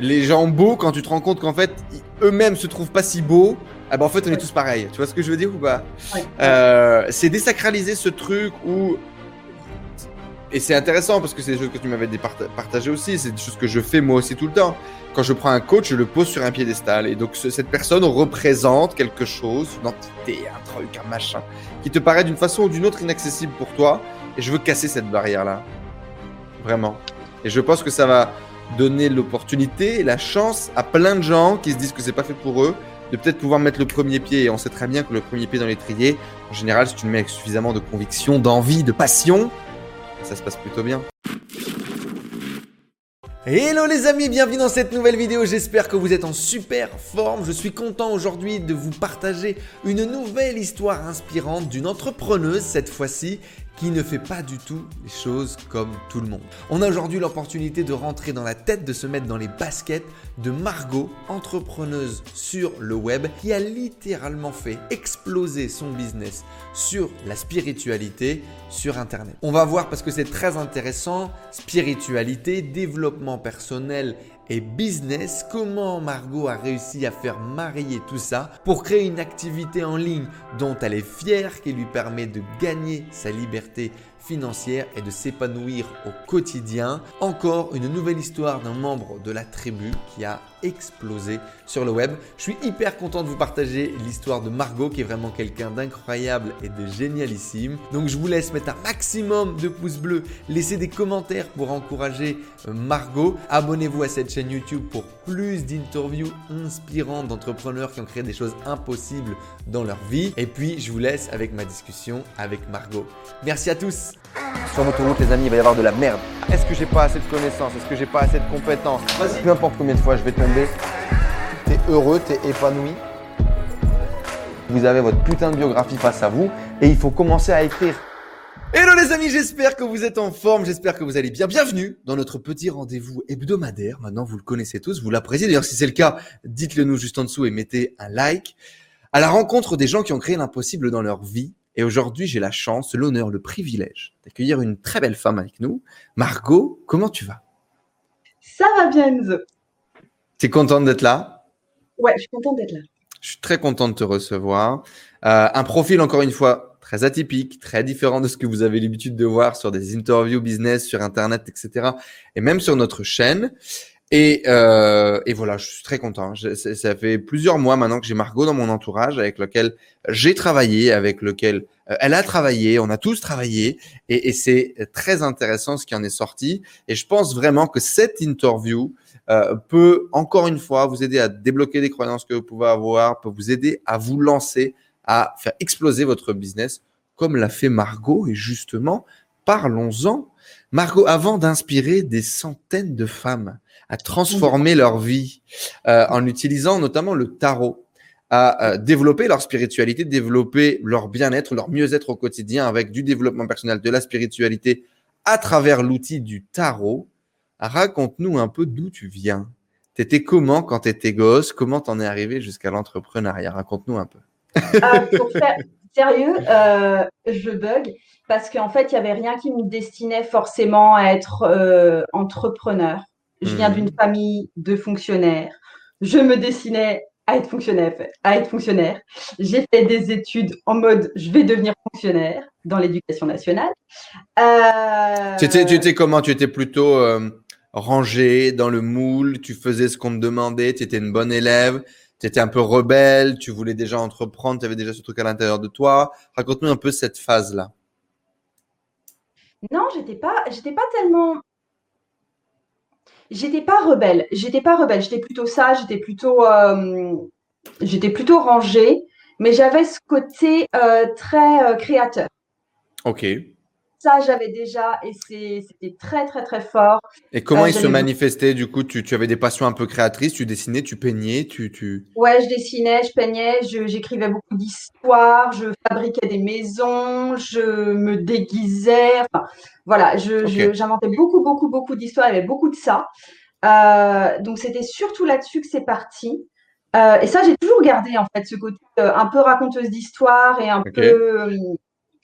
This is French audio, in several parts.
les gens beaux quand tu te rends compte qu'en fait eux-mêmes se trouvent pas si beaux. Ah bah en fait on est tous pareils. Tu vois ce que je veux dire ou pas? Euh, C'est désacraliser ce truc où et c'est intéressant parce que c'est des choses que tu m'avais partagé aussi, c'est des choses que je fais moi aussi tout le temps. Quand je prends un coach, je le pose sur un piédestal et donc cette personne représente quelque chose, une entité, un truc, un machin, qui te paraît d'une façon ou d'une autre inaccessible pour toi et je veux casser cette barrière-là. Vraiment. Et je pense que ça va donner l'opportunité et la chance à plein de gens qui se disent que c'est pas fait pour eux de peut-être pouvoir mettre le premier pied. Et on sait très bien que le premier pied dans l'étrier, en général, si tu le mets avec suffisamment de conviction, d'envie, de passion, ça se passe plutôt bien. Hello les amis, bienvenue dans cette nouvelle vidéo, j'espère que vous êtes en super forme. Je suis content aujourd'hui de vous partager une nouvelle histoire inspirante d'une entrepreneuse cette fois-ci qui ne fait pas du tout les choses comme tout le monde. On a aujourd'hui l'opportunité de rentrer dans la tête, de se mettre dans les baskets de Margot, entrepreneuse sur le web, qui a littéralement fait exploser son business sur la spiritualité sur Internet. On va voir parce que c'est très intéressant, spiritualité, développement personnel et business, comment Margot a réussi à faire marier tout ça pour créer une activité en ligne dont elle est fière, qui lui permet de gagner sa liberté financière et de s'épanouir au quotidien. Encore une nouvelle histoire d'un membre de la tribu qui a explosé sur le web. Je suis hyper content de vous partager l'histoire de Margot qui est vraiment quelqu'un d'incroyable et de génialissime. Donc je vous laisse mettre un maximum de pouces bleus, laisser des commentaires pour encourager euh, Margot. Abonnez-vous à cette chaîne YouTube pour plus d'interviews inspirantes d'entrepreneurs qui ont créé des choses impossibles dans leur vie. Et puis je vous laisse avec ma discussion avec Margot. Merci à tous. Sur l'autoroute, les amis, il va y avoir de la merde. Est-ce que j'ai pas assez de connaissances? Est-ce que j'ai pas assez de compétences? Peu importe combien de fois je vais tomber, t'es heureux, t'es épanoui. Vous avez votre putain de biographie face à vous et il faut commencer à écrire. Hello les amis, j'espère que vous êtes en forme, j'espère que vous allez bien. Bienvenue dans notre petit rendez-vous hebdomadaire. Maintenant, vous le connaissez tous, vous l'appréciez. D'ailleurs, si c'est le cas, dites-le nous juste en dessous et mettez un like. À la rencontre des gens qui ont créé l'impossible dans leur vie et aujourd'hui, j'ai la chance, l'honneur, le privilège d'accueillir une très belle femme avec nous. Margot, comment tu vas? Ça va bien, Enzo. Tu es contente d'être là? Ouais, je suis contente d'être là. Je suis très content de te recevoir. Euh, un profil, encore une fois, très atypique, très différent de ce que vous avez l'habitude de voir sur des interviews business, sur Internet, etc. Et même sur notre chaîne. Et, euh, voilà, je suis très content. ça fait plusieurs mois maintenant que j'ai Margot dans mon entourage, avec lequel j'ai travaillé, avec lequel euh, elle a travaillé, on a tous travaillé, et c'est très intéressant ce qui en est sorti. Et je pense vraiment que cette interview euh, peut encore une fois vous aider à débloquer des croyances que vous pouvez avoir, peut vous aider à vous lancer, à faire exploser votre business, comme l'a fait Margot. Et justement, parlons-en. Margot, avant d'inspirer des centaines de femmes à transformer leur vie euh, en utilisant notamment le tarot, à euh, développer leur spiritualité, développer leur bien-être, leur mieux-être au quotidien avec du développement personnel, de la spiritualité à travers l'outil du tarot. Raconte-nous un peu d'où tu viens. T'étais comment quand t'étais gosse? Comment t'en es arrivé jusqu'à l'entrepreneuriat? Raconte-nous un peu. Ah, pour faire sérieux, euh, je bug parce qu'en fait, il n'y avait rien qui me destinait forcément à être euh, entrepreneur. Je viens hmm. d'une famille de fonctionnaires. Je me destinais à être fonctionnaire. À être fonctionnaire. J'ai fait des études en mode je vais devenir fonctionnaire dans l'éducation nationale. Euh... Tu, étais, comment? Tu étais plutôt euh, rangé dans le moule, tu faisais ce qu'on te demandait, tu étais une bonne élève, tu étais un peu rebelle, tu voulais déjà entreprendre, tu avais déjà ce truc à l'intérieur de toi. Raconte-nous un peu cette phase-là. Non, j'étais pas, j'étais pas tellement. J'étais pas rebelle. J'étais pas rebelle. J'étais plutôt sage. J'étais plutôt, euh, j'étais plutôt rangée. Mais j'avais ce côté euh, très euh, créateur. Ok. Ça, j'avais déjà et c'était très, très, très fort. Et comment euh, il se manifestait du coup tu, tu, avais des passions un peu créatrices, tu dessinais, tu peignais, tu, tu... Ouais, je dessinais, je peignais, j'écrivais beaucoup d'histoires, je fabriquais des maisons, je me déguisais. Enfin, voilà, j'inventais beaucoup, beaucoup, beaucoup d'histoires, il y avait beaucoup de ça. Euh, donc, c'était surtout là-dessus que c'est parti. Euh, et ça, j'ai toujours gardé en fait ce côté un peu raconteuse d'histoire et un peu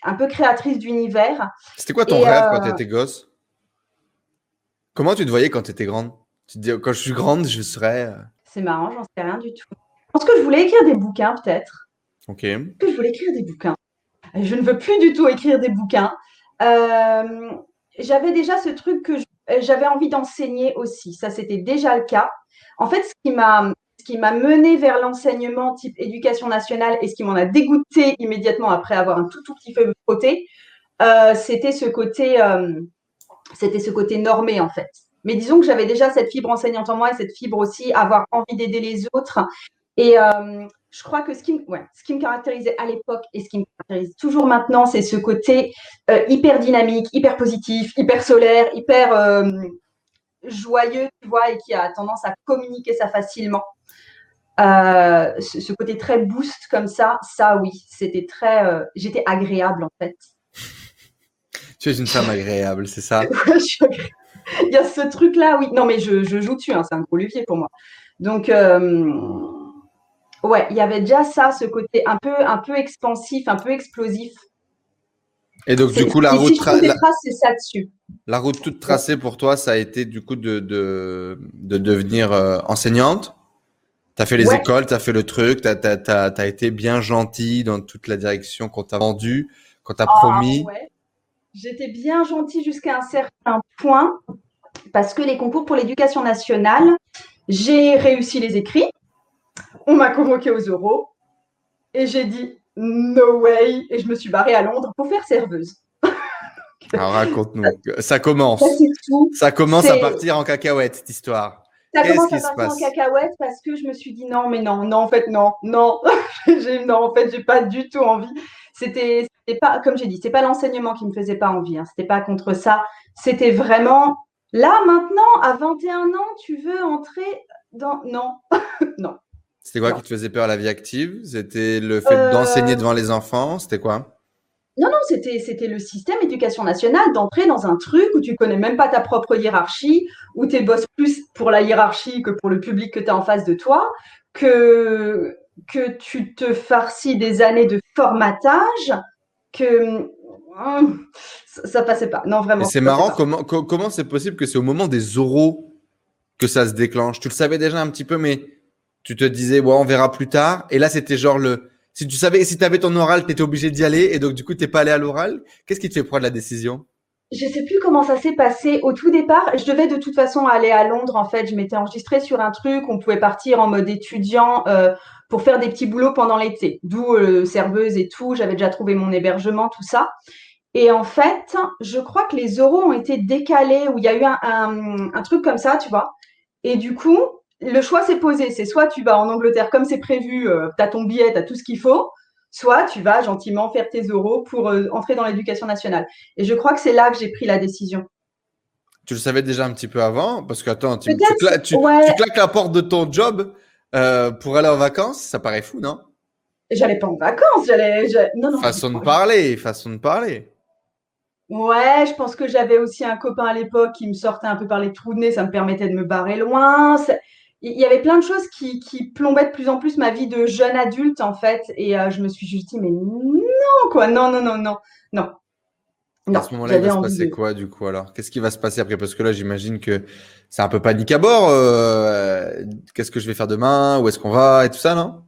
un peu créatrice d'univers. C'était quoi ton rêve quand tu euh, étais gosse? Comment tu te voyais quand tu étais grande? Tu te dis, quand je suis grande, je serai. C'est marrant, j'en sais rien du tout. Je pense que je voulais écrire des bouquins, peut-être. Ok. Que je voulais écrire des bouquins. Je ne veux plus du tout écrire des bouquins. Euh, j'avais déjà ce truc que j'avais envie d'enseigner aussi. Ça, c'était déjà le cas. En fait, ce qui m'a qui m'a mené vers l'enseignement type éducation nationale et ce qui m'en a dégoûté immédiatement après avoir un tout tout petit peu frotté, euh, c'était ce côté euh, c'était ce côté normé en fait. Mais disons que j'avais déjà cette fibre enseignante en moi et cette fibre aussi avoir envie d'aider les autres. Et euh, je crois que ce qui, me caractérisait à l'époque et ce qui me caractérise toujours maintenant, c'est ce côté hyper dynamique, hyper positif, hyper solaire, hyper joyeux, tu vois, et qui a tendance à communiquer ça facilement. Euh, ce, côté très boost comme ça, ça oui, c'était très. J'étais agréable en fait. Tu es une femme agréable, c'est ça? Il y a ce truc-là, oui. Non, mais je, joue dessus, hein, c'est un gros levier pour moi. Donc, ouais, il y avait déjà ça, ce côté un peu, un peu expansif, un peu explosif. Et donc, du coup, la route. c'est ça dessus. La route toute tracée pour toi, ça a été du coup de, de, devenir euh, enseignante? Tu as fait les écoles, tu as fait le truc, tu as, été bien gentil dans toute la direction qu'on t'a vendue, qu'on t'a ah, promis. J'étais bien gentil jusqu'à un certain point parce que les concours pour l'éducation nationale, j'ai réussi les écrits on m'a convoqué aux euros et j'ai dit no way et je me suis barrée à Londres pour faire serveuse. Alors raconte-nous, ça commence. Ça, commence à partir en cacahuète cette histoire. Ça commence à partir en cacahuète parce que je me suis dit non mais non, non en fait non, non, non en fait j'ai pas du tout envie. C'était pas comme j'ai dit, c'est pas l'enseignement qui me faisait pas envie, hein. c'était pas contre ça, c'était vraiment là maintenant à 21 ans tu veux entrer dans non non. C'était quoi qui te faisait peur à la vie active? C'était le fait euh, d'enseigner devant les enfants? C'était quoi? Non, non, c'était, c'était le système éducation nationale d'entrer dans un truc où tu connais même pas ta propre hiérarchie, où tu bosses plus pour la hiérarchie que pour le public que tu as en face de toi, que, que tu te farcis des années de formatage, que hum, ça, passait pas. Non, vraiment. c'est marrant, comment, comment c'est possible que c'est au moment des oraux que ça se déclenche Tu le savais déjà un petit peu, mais tu te disais, ouais, on verra plus tard. Et là, c'était genre le. Si tu savais, si tu avais ton oral, tu étais obligé d'y aller. Et donc, du coup, tu n'es pas allé à l'oral. Qu'est-ce qui te fait prendre la décision? Je sais plus comment ça s'est passé. Au tout départ, je devais de toute façon aller à Londres. En fait, je m'étais enregistrée sur un truc. On pouvait partir en mode étudiant euh, pour faire des petits boulots pendant l'été. D'où euh, serveuse et tout. J'avais déjà trouvé mon hébergement, tout ça. Et en fait, je crois que les oraux ont été décalés, où il y a eu un, un truc comme ça, tu vois. Et du coup, le choix s'est posé. C'est soit tu vas en Angleterre comme c'est prévu, euh, tu as ton billet, tu as tout ce qu'il faut, soit tu vas gentiment faire tes euros pour euh, entrer dans l'éducation nationale. Et je crois que c'est là que j'ai pris la décision. Tu le savais déjà un petit peu avant? Parce que, attends, tu, claques la porte de ton job euh, pour aller en vacances Ça paraît fou, non? J'allais pas en vacances, j'allais. Non, non, façon de parler, façon de parler. Ouais, je pense que j'avais aussi un copain à l'époque qui me sortait un peu par les trous de nez, ça me permettait de me barrer loin il y avait plein de choses qui, plombaient de plus en plus ma vie de jeune adulte, en fait. Et euh, je me suis juste dit, mais non, quoi, non, non, non, non, non. à ce moment-là, il va se passer quoi, du coup, alors? Qu'est-ce qui va se passer après? Parce que là, j'imagine que c'est un peu panique à bord. Euh, qu'est-ce que je vais faire demain? Où est-ce qu'on va? Et tout ça, non?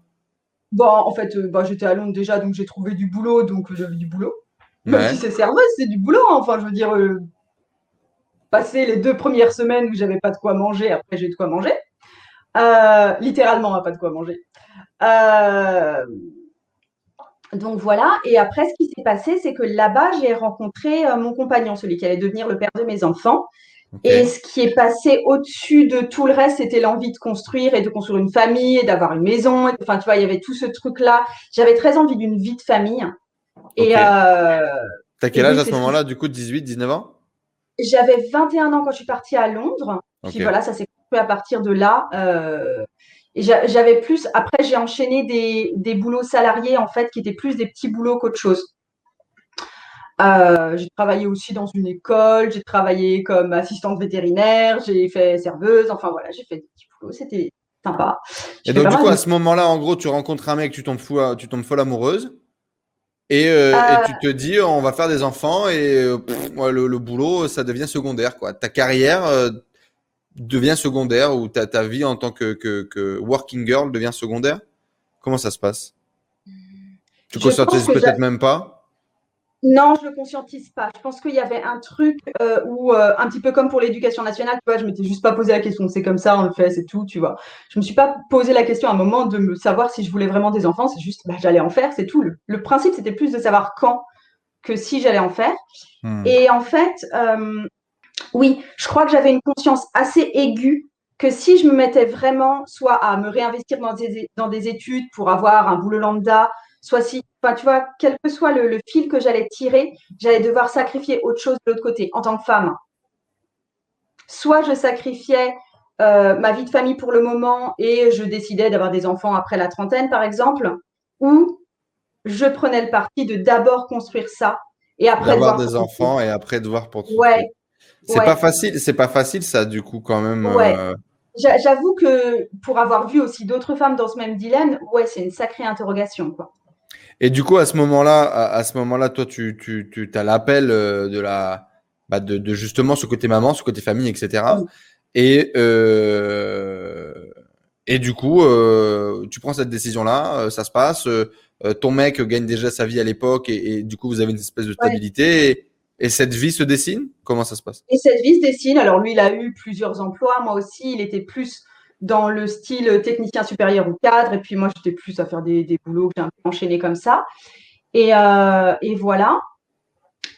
Bon, en fait, euh, bah, j'étais à Londres déjà, donc j'ai trouvé du boulot, donc j'avais du boulot. Même si c'est serveuse, c'est du boulot. Hein. Enfin, je veux dire, passer les deux premières semaines où j'avais pas de quoi manger, après j'ai de quoi manger. Euh, littéralement, on n'a pas de quoi manger. Euh, donc voilà, et après, ce qui s'est passé, c'est que là-bas, j'ai rencontré euh, mon compagnon, celui qui allait devenir le père de mes enfants. Et ce qui est passé au-dessus de tout le reste, c'était l'envie de construire et de construire une famille et d'avoir une maison. Enfin, tu vois, il y avait tout ce truc-là. J'avais très envie d'une vie de famille. Et T'as quel âge à ce moment-là, du coup, 18, 19 ans? J'avais 21 ans quand je suis partie à Londres. Puis voilà, ça s'est à partir de là. Euh, j'avais plus. Après, j'ai enchaîné des, des, boulots salariés en fait qui étaient plus des petits boulots qu'autre chose. Euh, j'ai travaillé aussi dans une école, j'ai travaillé comme assistante vétérinaire, j'ai fait serveuse, enfin voilà, j'ai fait des petits boulots, c'était sympa. Et donc, du coup, à ce moment-là, en gros, tu rencontres un mec, tu tombes, fou, tu tombes folle amoureuse. Et, euh, et, tu te dis, on va faire des enfants et le, le, boulot, ça devient secondaire. Quoi. Ta carrière, devient secondaire ou ta, ta vie en tant que, que, working girl devient secondaire? Comment ça se passe? Tu conscientises peut-être même pas? Non, je ne le conscientise pas. Je pense qu'il y avait un truc euh, où, euh, un petit peu comme pour l'éducation nationale, tu vois, je m'étais juste pas posé la question. C'est comme ça, on le fait, c'est tout, tu vois. Je me suis pas posé la question à un moment de me savoir si je voulais vraiment des enfants. C'est juste, bah, j'allais en faire, c'est tout. Le, principe, c'était plus de savoir quand que si j'allais en faire. Hmm. Et en fait, euh, oui, je crois que j'avais une conscience assez aiguë que si je me mettais vraiment soit à me réinvestir dans des, dans des études pour avoir un boulot lambda, soit si, enfin, tu vois, quel que soit le, fil que j'allais tirer, j'allais devoir sacrifier autre chose de l'autre côté en tant que femme. Soit je sacrifiais euh, ma vie de famille pour le moment et je décidais d'avoir des enfants après la trentaine, par exemple, ou je prenais le parti de d'abord construire ça et après avoir des enfants et après devoir pour ouais c'est pas facile c'est pas facile ça du coup quand même euh, j'avoue que pour avoir vu aussi d'autres femmes dans ce même dilemme ouais c'est une sacrée interrogation quoi et du coup, à ce moment-là, à, ce moment-là, toi, tu, tu, tu as l'appel euh, de la, bah de, de, justement ce côté maman, ce côté famille, etc. Et euh, et du coup, euh, tu prends cette décision-là, euh, ça se passe. Euh, ton mec gagne déjà sa vie à l'époque et, et, du coup, vous avez une espèce de stabilité. Et, et, cette vie se dessine? Comment ça se passe? Et cette vie se dessine. Alors lui, il a eu plusieurs emplois. Moi aussi, il était plus dans le style technicien supérieur ou cadre. Et puis moi, j'étais plus à faire des, des boulots que j'ai enchaîné comme ça. Et, euh, et voilà.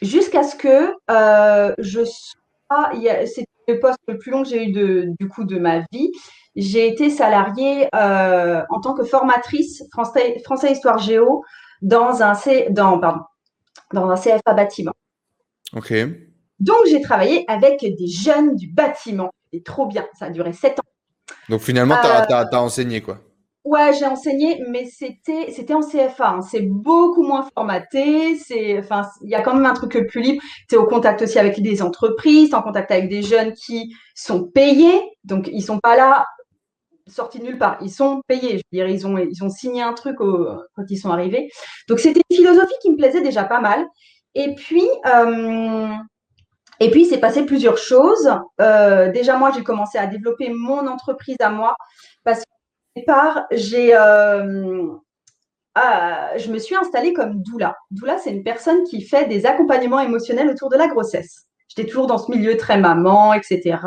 Jusqu'à ce que euh, je sois. C'était le poste le plus long que j'ai eu de, du coup de ma vie. J'ai été salariée euh, en tant que formatrice français, français Histoire Géo dans un, C, dans, pardon, dans un CFA bâtiment. Ok. Donc, j'ai travaillé avec des jeunes du bâtiment. Et trop bien. Ça a duré sept ans. Donc finalement, tu as, euh, enseigné quoi Ouais, j'ai enseigné, mais c'était c'était en CFA. Hein. C'est beaucoup moins formaté. C'est enfin, il y a quand même un truc plus libre. Tu es au contact aussi avec des entreprises, en contact avec des jeunes qui sont payés. Donc ils sont pas là sortis nulle part. Ils sont payés. Je veux dire, ils ont ils ont signé un truc quand ils sont arrivés. Donc c'était une philosophie qui me plaisait déjà pas mal. Et puis euh, et il s'est passé plusieurs choses. Euh, déjà, moi, j'ai commencé à développer mon entreprise à moi parce qu'au départ, j'ai, euh, je me suis installée comme doula. Doula, c'est une personne qui fait des accompagnements émotionnels autour de la grossesse. J'étais toujours dans ce milieu très maman, etc.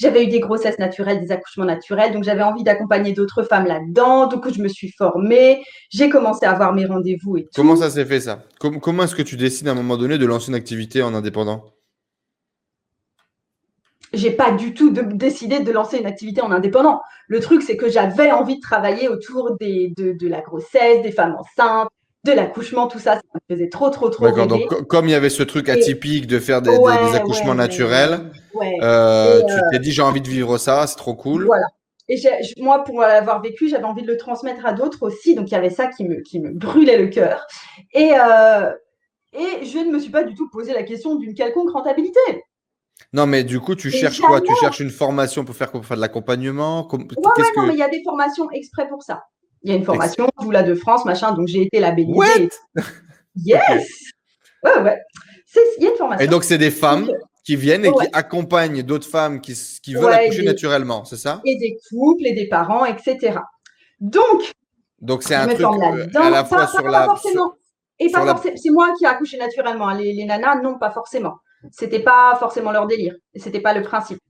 J'avais eu des grossesses naturelles, des accouchements naturels, donc j'avais envie d'accompagner d'autres femmes là-dedans. Donc je me suis formée, j'ai commencé à avoir mes rendez-vous et tout. Comment ça s'est fait ça? Comment est-ce que tu décides à un moment donné de lancer une activité en indépendant? J'ai pas du tout décidé de lancer une activité en indépendant. Le truc, c'est que j'avais envie de travailler autour des, de, la grossesse, des femmes enceintes, de l'accouchement, tout ça. Ça me faisait trop, trop, trop. D'accord. Donc, comme il y avait ce truc atypique de faire des, accouchements naturels, euh, tu t'es euh, dit j'ai envie de vivre ça, c'est trop cool. Voilà. Et moi, pour l'avoir vécu, j'avais envie de le transmettre à d'autres aussi. Donc, il y avait ça qui me, qui me brûlait le cœur. Et, euh, et je ne me suis pas du tout posé la question d'une quelconque rentabilité. Non, mais du coup, tu cherches quoi? Tu cherches une formation pour faire, faire de l'accompagnement? Oui, non, mais il y a des formations exprès pour ça. Il y a une formation, Doula de France, machin, donc j'ai été labellisée. What? Yes Ouais, ouais. Il y a une formation. Et donc, c'est des femmes? Qui viennent et qui accompagnent d'autres femmes qui, qui veulent accoucher naturellement, c'est ça? Et des couples et des parents, etc. Donc, donc c'est un truc euh, à la fois sur la. et pas forcément. C'est moi qui ai accouché naturellement. Hein. Les, les nanas, non, pas forcément c'était pas forcément leur délire. C'était pas le principe.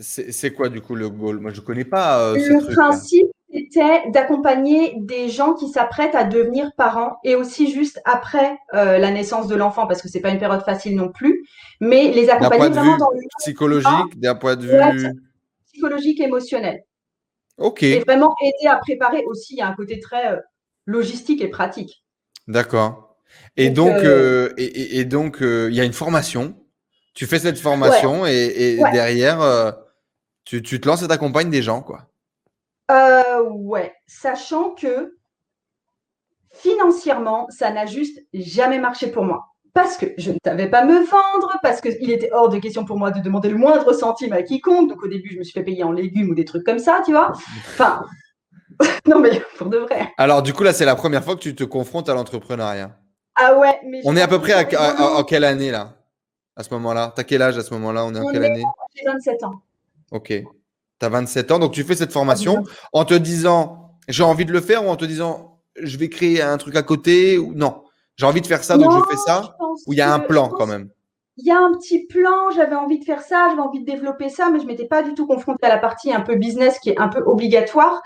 C'est quoi du coup le goal? Moi je connais pas. Euh, le principe était d'accompagner des gens qui s'apprêtent à devenir parents et aussi juste après euh, la naissance de l'enfant parce que c'est pas une période facile non plus, mais les accompagner vraiment dans le psychologique, d'un point de vue psychologique émotionnel. Ok. Et vraiment aider à préparer aussi. Il y a un côté très euh, logistique et pratique. D'accord. Et donc, euh, euh, et, donc, il y a une formation. Tu fais cette formation et, derrière, tu, te lances et t'accompagnes des gens, quoi. Ouais, sachant que financièrement, ça n'a juste jamais marché pour moi. Parce que je ne savais pas me vendre, parce qu'il était hors de question pour moi de demander le moindre centime à quiconque. Donc au début, je me suis fait payer en légumes ou des trucs comme ça, tu vois. Enfin, non mais pour de vrai. Alors du coup, là, c'est la première fois que tu te confrontes à l'entrepreneuriat. Ah ouais, On est à peu près à, en quelle année là? À ce moment-là? T'as quel âge à ce moment-là? On est en quelle année? J'ai 27 ans. Ok. Tu as 27 ans, donc tu fais cette formation en te disant j'ai envie de le faire ou en te disant je vais créer un truc à côté ou non? J'ai envie de faire ça, donc je fais ça Ou il y a un plan quand même? Il y a un petit plan, j'avais envie de faire ça, j'avais envie de développer ça, mais je ne m'étais pas du tout confrontée à la partie un peu business qui est un peu obligatoire.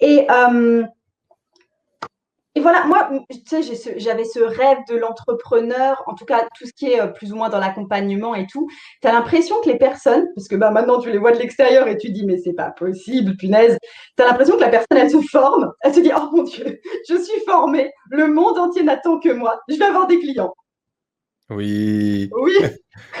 Et, euh, et voilà, moi, tu sais, j'avais ce, rêve de l'entrepreneur, en tout cas, tout ce qui est euh, plus ou moins dans l'accompagnement et tout. Tu as l'impression que les personnes, parce que bah, maintenant tu les vois de l'extérieur et tu dis, mais c'est pas possible, punaise. Tu as l'impression que la personne, elle se forme, elle se dit, oh mon Dieu, je suis formée, le monde entier n'attend que moi, je vais avoir des clients. Oui. Oui.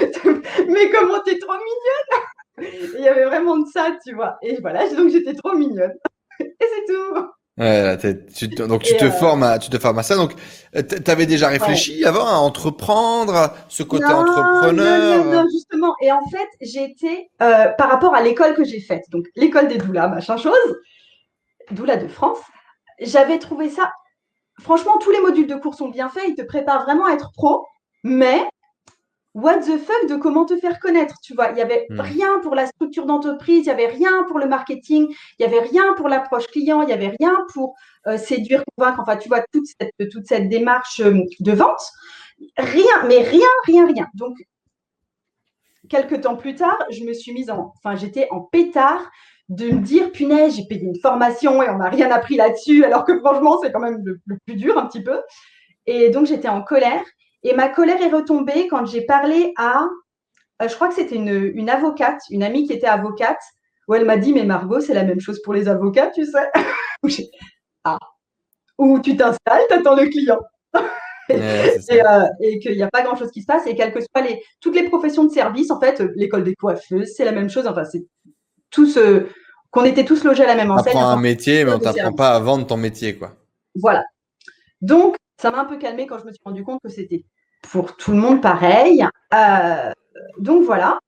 mais comment t'es trop mignonne? Il y avait vraiment de ça, tu vois. Et voilà, donc j'étais trop mignonne. Et c'est tout. Ouais, tu, donc tu te, euh, formes à, tu te formes à ça. Donc, euh, tu avais déjà réfléchi avant à entreprendre, ce côté entrepreneur? non, non, justement. Et en fait, j'ai été, euh, par rapport à l'école que j'ai faite, donc l'école des doulas, machin chose, doula de France, j'avais trouvé ça. Franchement, tous les modules de cours sont bien faits, ils te préparent vraiment à être pro, mais what the fuck de comment te faire connaître, tu vois. Il n'y avait hmm. rien pour la structure d'entreprise, il n'y avait rien pour le marketing, il n'y avait rien pour l'approche client, il n'y avait rien pour euh, séduire, convaincre, enfin, tu vois, toute cette, toute cette démarche euh, de vente. Rien, mais rien, rien, rien. Donc, quelques temps plus tard, je me suis mise en, enfin, j'étais en pétard de me dire, punaise, j'ai payé une formation et on n'a rien appris là-dessus, alors que franchement, c'est quand même le plus dur un petit peu. Et donc, j'étais en colère. Et ma colère est retombée quand j'ai parlé à, euh, je crois que c'était une, avocate, une amie qui était avocate, où elle m'a dit, mais Margot, c'est la même chose pour les avocats, tu sais. ah. Où tu t'installes, tu attends le client. Euh, et, qu'il n'y a pas grand chose qui se passe et quelles que soient les, toutes les professions de service, en fait, l'école des coiffeuses, c'est la même chose. Enfin, c'est tout ce qu'on était tous logés à la même enseigne. On apprend un métier, mais on t'apprend pas à vendre ton métier, quoi. Voilà. Donc, ça m'a un peu calmé quand je me suis rendu compte que c'était pour tout le monde pareil. Euh, donc voilà.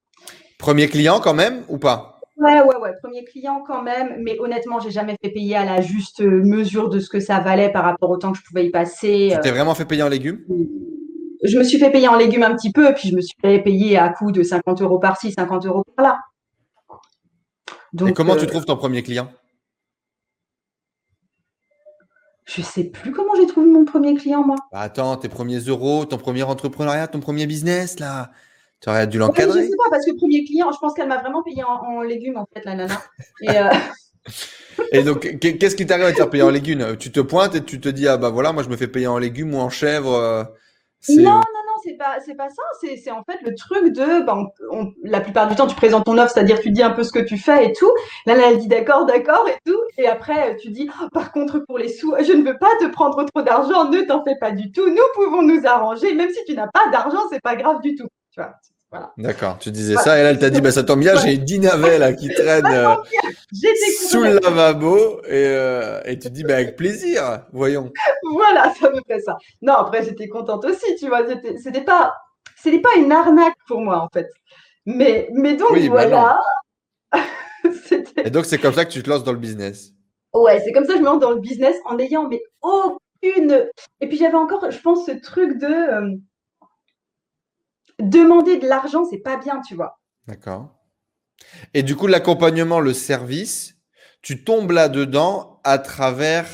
Premier client quand même ou pas? Ouais, ouais, ouais, premier client quand même, mais honnêtement, j'ai jamais fait payer à la juste mesure de ce que ça valait par rapport au temps que je pouvais y passer. Tu t'es vraiment fait payer en légumes? Je me suis fait payer en légumes un petit peu, puis je me suis fait payer à coût de 50 euros par-ci, 50 euros par-là. Et comment tu euh, trouves ton premier client? Je sais plus comment j'ai trouvé mon premier client, moi. Bah, attends, tes premiers euros, ton premier entrepreneuriat, ton premier business, là. Tu aurais dû l'encadrer. je sais pas, parce que premier client, je pense qu'elle m'a vraiment payé en, légumes, en fait, la nana. Et, euh, et donc, qu'est-ce qui t'arrive à te faire payer en légumes? Tu te pointes et tu te dis, ah bah voilà, moi je me fais payer en légumes ou en chèvre. Euh, non, c'est pas, c'est pas ça. C'est, en fait le truc de, ben, la plupart du temps, tu présentes ton offre, c'est-à-dire tu dis un peu ce que tu fais et tout. Là, elle dit d'accord, d'accord et tout. Et après, tu dis, oh, par contre, pour les sous, je ne veux pas te prendre trop d'argent, ne t'en fais pas du tout. Nous pouvons nous arranger. Même si tu n'as pas d'argent, c'est pas grave du tout. Tu vois. D'accord, tu disais ça et là elle t'a dit bah ça tombe bien, j'ai une là qui traîne euh, sous le lavabo et, euh, et tu dis bah avec plaisir, voyons. Voilà, ça me fait ça. Non, après j'étais contente aussi, tu vois, c'était pas c'était pas une arnaque pour moi en fait. Mais mais donc bah voilà. et donc c'est comme ça que tu te lances dans le business. Ouais, c'est comme ça que je me lance dans le business en ayant mais aucune et puis j'avais encore je pense ce truc de euh, demander de l'argent, c'est pas bien, tu vois. D'accord. Et du coup, l'accompagnement, le service, tu tombes là-dedans à travers.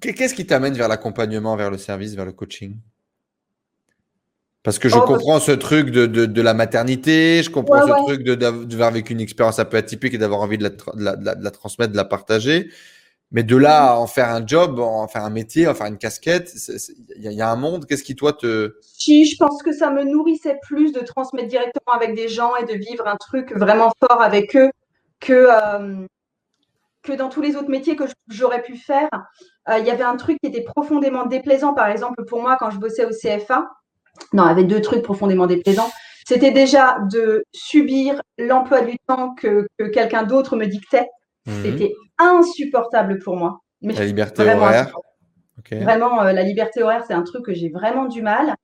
Qu'est-ce qui t'amène vers l'accompagnement, vers le service, vers le coaching? Parce que je oh, comprends ce truc de, la maternité, je comprends ce truc d'avoir vécu une expérience un peu atypique et d'avoir envie de la, de la, transmettre, de la partager. Mais de là à en faire un job, en faire un métier, en faire une casquette, il y, a un monde. Qu'est-ce qui, toi, te. Si, je pense que ça me nourrissait plus de transmettre directement avec des gens et de vivre un truc vraiment fort avec eux que, euh, que dans tous les autres métiers que j'aurais pu faire. Euh, il y avait un truc qui était profondément déplaisant, par exemple, pour moi, quand je bossais au CFA. Non, il y avait deux trucs profondément déplaisants. C'était déjà de subir l'emploi du temps que quelqu'un d'autre me dictait. Mhm. C'était insupportable pour moi. Mais la liberté horaire Vraiment, euh, la liberté horaire, c'est un truc que j'ai vraiment du mal.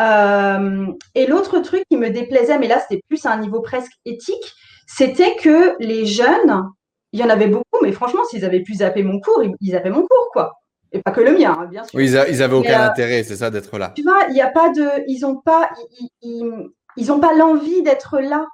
Euh, et l'autre truc qui me déplaisait, mais là, c'était plus à un niveau presque éthique, c'était que les jeunes, il y en avait beaucoup, mais franchement, s'ils avaient pu zapper mon cours, ils, zappaient mon cours, quoi. Et pas que le mien, hein, bien sûr. Oui, ils, n'avaient aucun euh, intérêt, c'est ça, d'être là. Tu vois, il n'y a pas de. Ils n'ont pas. Ils, ils, pas l'envie d'être là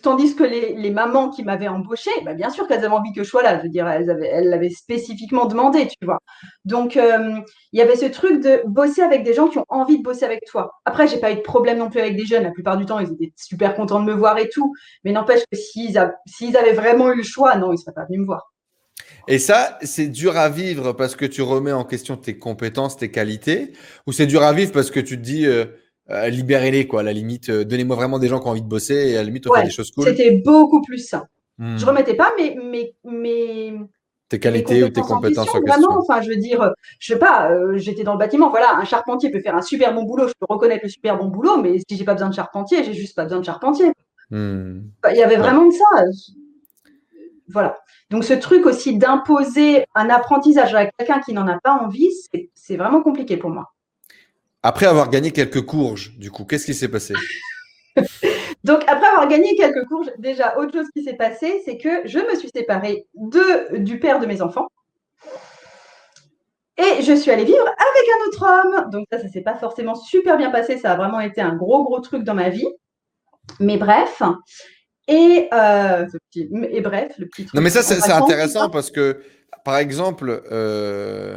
Tandis que les, mamans qui m'avaient embauché, bah bien sûr qu'elles avaient envie que je sois là. Je veux dire, elles l'avaient spécifiquement demandé, tu vois. Donc, euh, il y avait ce truc de bosser avec des gens qui ont envie de bosser avec toi. Après, j'ai pas eu de problème non plus avec des jeunes. La plupart du temps, ils étaient super contents de me voir et tout. Mais n'empêche que s'ils avaient vraiment eu le choix, non, ils seraient pas venus me voir. Et ça, c'est dur à vivre parce que tu remets en question tes compétences, tes qualités, ou c'est dur à vivre parce que tu te dis, euh, euh, libérez-les, quoi. À la limite, euh, donnez-moi vraiment des gens qui ont envie de bosser et à la limite, on fait des choses cool. C'était beaucoup plus ça. Hmm. Je remettais pas mes, mes, mes tes qualités ou tes compétences en, question. Vraiment, enfin, je veux dire, je sais pas, euh, j'étais dans le bâtiment, voilà, un charpentier peut faire un super bon boulot, je peux reconnaître le super bon boulot, mais si j'ai pas besoin de charpentier, j'ai juste pas besoin de charpentier. Hmm. Il y avait vraiment de ça. Voilà. Donc, ce truc aussi d'imposer un apprentissage à quelqu'un qui n'en a pas envie, c'est vraiment compliqué pour moi. Après avoir gagné quelques courges, du coup, qu'est-ce qui s'est passé? Donc, après avoir gagné quelques courges, déjà, autre chose qui s'est passé, c'est que je me suis séparée de, du père de mes enfants. Et je suis allée vivre avec un autre homme. Donc, ça, ça ne s'est pas forcément super bien passé. Ça a vraiment été un gros, gros truc dans ma vie. Mais bref. Et, euh, et bref, le petit truc. Non, mais ça, c'est intéressant parce que, par exemple, euh,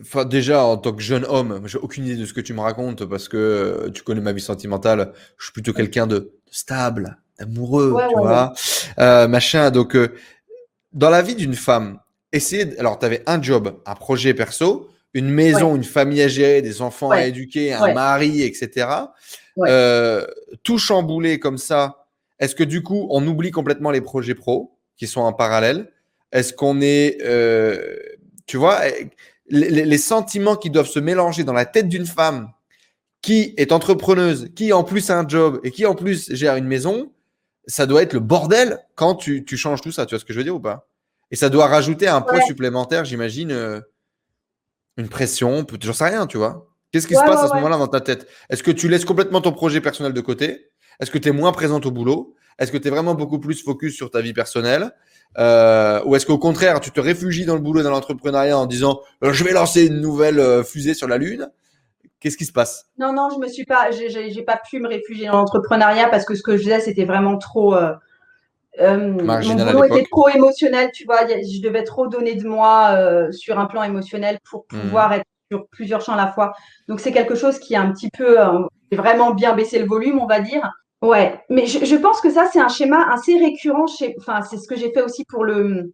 Enfin, déjà, en tant que jeune homme, j'ai aucune idée de ce que tu me racontes parce que euh, tu connais ma vie sentimentale. Je suis plutôt quelqu'un de stable, d'amoureux, tu vois, euh, machin. Donc, euh, dans la vie d'une femme, essayer. Alors, tu avais un job, un projet perso, une maison, une famille à gérer, des enfants à éduquer, un mari, etc. tout chamboulé comme ça. Est-ce que du coup, on oublie complètement les projets pro qui sont en parallèle? Est-ce qu'on est, tu vois les, sentiments qui doivent se mélanger dans la tête d'une femme qui est entrepreneuse, qui en plus a un job et qui en plus gère une maison, ça doit être le bordel quand tu, changes tout ça. Tu vois ce que je veux dire ou pas? Et ça doit rajouter un poids supplémentaire, j'imagine, euh, une pression, j'en sais rien, tu vois. Qu'est-ce qui se passe à ce moment-là dans ta tête? Est-ce que tu laisses complètement ton projet personnel de côté? Est-ce que tu es moins présente au boulot? Est-ce que tu es vraiment beaucoup plus focus sur ta vie personnelle? Euh, ou est-ce qu'au contraire, tu te réfugies dans le boulot, dans l'entrepreneuriat en disant euh, je vais lancer une nouvelle euh, fusée sur la Lune? Qu'est-ce qui se passe? Non, non, je me suis pas, j'ai pas pu me réfugier dans l'entrepreneuriat parce que ce que je faisais, c'était vraiment trop. mon boulot était trop émotionnel, tu vois. Je devais trop donner de moi sur un plan émotionnel pour hmm. pouvoir être sur plusieurs champs à la fois. Donc, c'est quelque chose qui a un petit peu vraiment bien baissé le volume, on va dire. Ouais, mais je, pense que ça, c'est un schéma assez récurrent chez. Enfin, c'est ce que j'ai fait aussi pour le.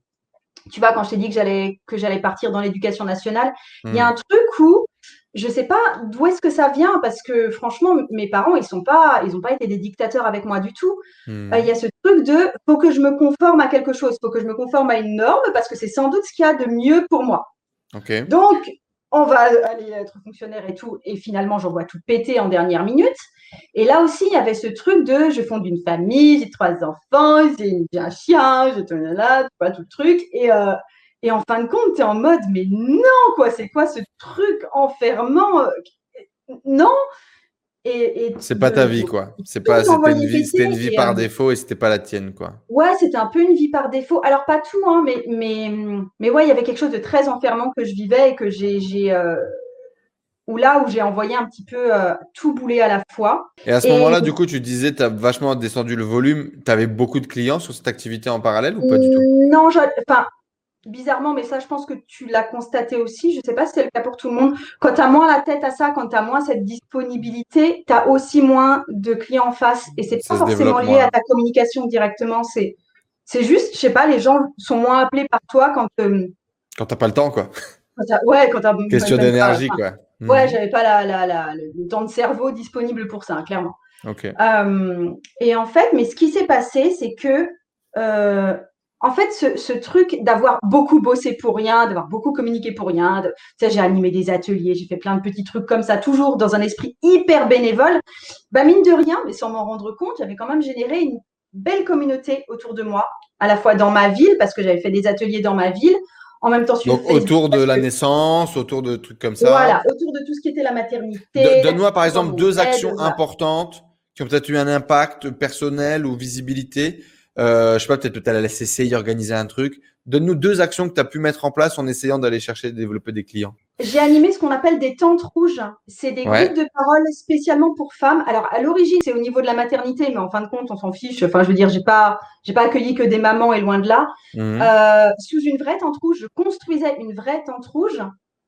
Tu vois, quand je t'ai dit que j'allais que j'allais partir dans l'éducation nationale, il y a hmm. un truc où je sais pas d'où est-ce que ça vient parce que franchement, mes parents, ils sont pas, ils ont pas été des dictateurs avec moi du tout. Hmm. Euh, il y a ce truc de faut que je me conforme à quelque chose, faut que je me conforme à une norme parce que c'est sans doute ce qu'il y a de mieux pour moi. Ok. Donc, on va aller être fonctionnaire et tout, et finalement, j'en vois tout péter en dernière minute. Et là aussi, il y avait ce truc de je fonde une famille, j'ai trois enfants, j'ai un chien, j'ai tout là, tout le truc. Et, euh, et en fin de compte, tu es en mode mais non, quoi, c'est quoi ce truc enfermant? Non et, c'est pas ta vie, quoi. C'est pas, c'était une vie, c'était une vie par euh, défaut et c'était pas la tienne, quoi. Ouais, c'était un peu une vie par défaut. Alors pas tout, hein, mais mais mais ouais, il y avait quelque chose de très enfermant que je vivais et que j'ai ou là où j'ai envoyé un petit peu euh, tout bouler à la fois. Et à ce moment-là, du coup, tu disais, tu as vachement descendu le volume. Tu avais beaucoup de clients sur cette activité en parallèle ou pas du tout? Non, enfin, bizarrement, mais ça, je pense que tu l'as constaté aussi. Je ne sais pas si c'est le cas pour tout le monde. Quand tu as moins la tête à ça, quand tu as moins cette disponibilité, tu as aussi moins de clients en face. Et c'est pas forcément lié à ta communication directement. C'est, c'est juste, je sais pas, les gens sont moins appelés par toi quand. Euh, quand tu n'as pas le temps, quoi. ouais, quand tu Question d'énergie, quoi. Ouais, mhm. j'avais pas la, le temps de cerveau disponible pour ça, clairement. Euh, et en fait, mais ce qui s'est passé, c'est que, euh, en fait, ce, truc d'avoir beaucoup bossé pour rien, d'avoir beaucoup communiqué pour rien, de, j'ai animé des ateliers, j'ai fait plein de petits trucs comme ça, toujours dans un esprit hyper bénévole, bah mine de rien, mais sans m'en rendre compte, j'avais quand même généré une belle communauté autour de moi, à la fois dans ma ville, parce que j'avais fait des ateliers dans ma ville, en même temps Donc autour de la naissance, autour de trucs comme ça. Voilà, autour de tout ce qui était la maternité. Donne-moi par exemple deux actions importantes qui ont peut-être eu un impact personnel ou visibilité. Euh, je sais pas, peut-être que tu as la SCCI organiser un truc. Donne-nous deux actions que tu as pu mettre en place en essayant d'aller chercher, développer des clients. j'ai animé ce qu'on appelle des tentes rouges. C'est des groupes de parole spécialement pour femmes. Alors, à l'origine, c'est au niveau de la maternité, mais en fin de compte, on s'en fiche. Enfin, je veux dire, j'ai pas, j'ai pas accueilli que des mamans et loin de là. Mhm. Euh, sous une vraie tente rouge, je construisais une vraie tente rouge.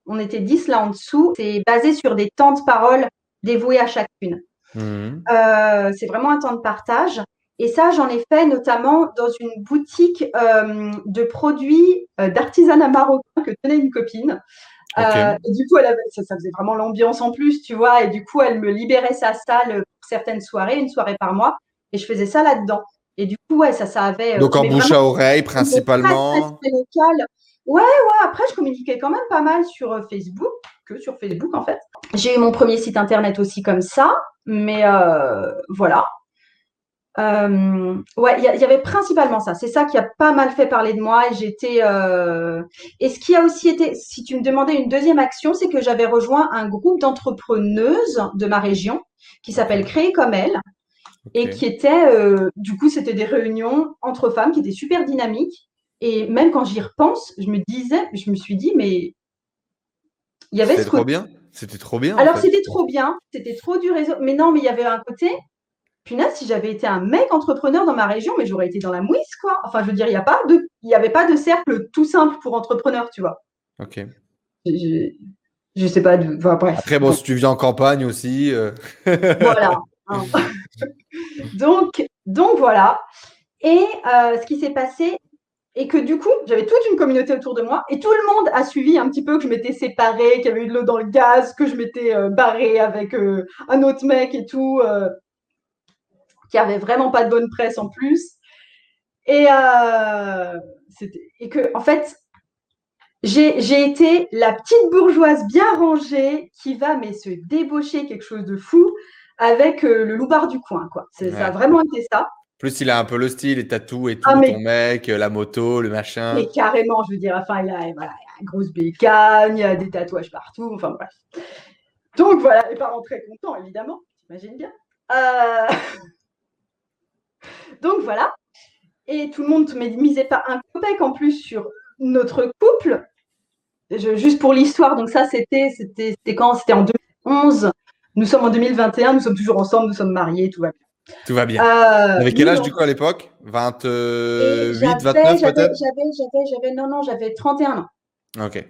On était 10 là en dessous. C'est basé sur des temps de parole dévouées à chacune. Mhm. Euh, c'est vraiment un temps de partage. Et ça, j'en ai fait notamment dans une boutique euh, de produits d'artisanat marocain que tenait une copine. Euh, et du coup, elle avait, ça, faisait vraiment l'ambiance en plus, tu vois. Et du coup, elle me libérait sa salle pour certaines soirées, une soirée par mois. Et je faisais ça là-dedans. Et du coup, ouais, ça, ça avait. Euh, Donc en bouche à oreille, principalement. local. Ouais, ouais. Après, je communiquais quand même pas mal sur euh, Facebook, que sur Facebook en fait. J'ai eu mon premier site internet aussi comme ça. Mais voilà. Euh, ouais, il y, avait principalement ça. C'est ça qui a pas mal fait parler de moi. Et j'étais. Euh, et ce qui a aussi été, si tu me demandais une deuxième action, c'est que j'avais rejoint un groupe d'entrepreneuses de ma région qui s'appelle Créer comme elle et qui était, euh, du coup, c'était des réunions entre femmes qui étaient super dynamiques. Et même quand j'y repense, je me disais, je me suis dit, mais il y avait. C'était trop bien. C'était trop bien. Alors c'était trop bien. C'était trop du réseau. Mais non, mais il y avait un côté punaise, si j'avais été un mec entrepreneur dans ma région, mais j'aurais été dans la mouise, quoi. Enfin, je veux dire, il n'y a pas de, il avait pas de cercle tout simple pour entrepreneurs, tu vois. Ok. Je, ne sais pas de, enfin, bref. Après, bon, si tu viens en campagne aussi. Euh. voilà. Hein. donc, donc voilà. Et euh, ce qui s'est passé, et que du coup, j'avais toute une communauté autour de moi et tout le monde a suivi un petit peu que je m'étais séparée, qu'il y avait eu de l'eau dans le gaz, que je m'étais euh, barrée avec un autre mec et tout qui avait vraiment pas de bonne presse en plus. Et, euh, et que, en fait, j'ai été la petite bourgeoise bien rangée qui va mais se débaucher quelque chose de fou avec euh, le loupard du coin. Quoi. Ça a vraiment été ça. Plus il a un peu le style, les tatous et tout, ah, ton mec, la moto, le machin. Mais carrément, je veux dire, enfin, il a, voilà, il a une grosse bécane, il y a des tatouages partout, enfin bref. Donc voilà, les parents très contents, évidemment, t'imagines bien. Euh... Donc voilà. Et tout le monde ne misait pas un copec en plus sur notre couple. juste pour l'histoire, donc ça c'était c'était quand? C'était en 2011. Nous sommes en 2021, nous sommes toujours ensemble, nous sommes mariés, tout va bien. Tout va bien. Euh, Avec quel âge du coup à l'époque? 28, 29 peut-être? J'avais, non, non, j'avais 31 ans. Ok.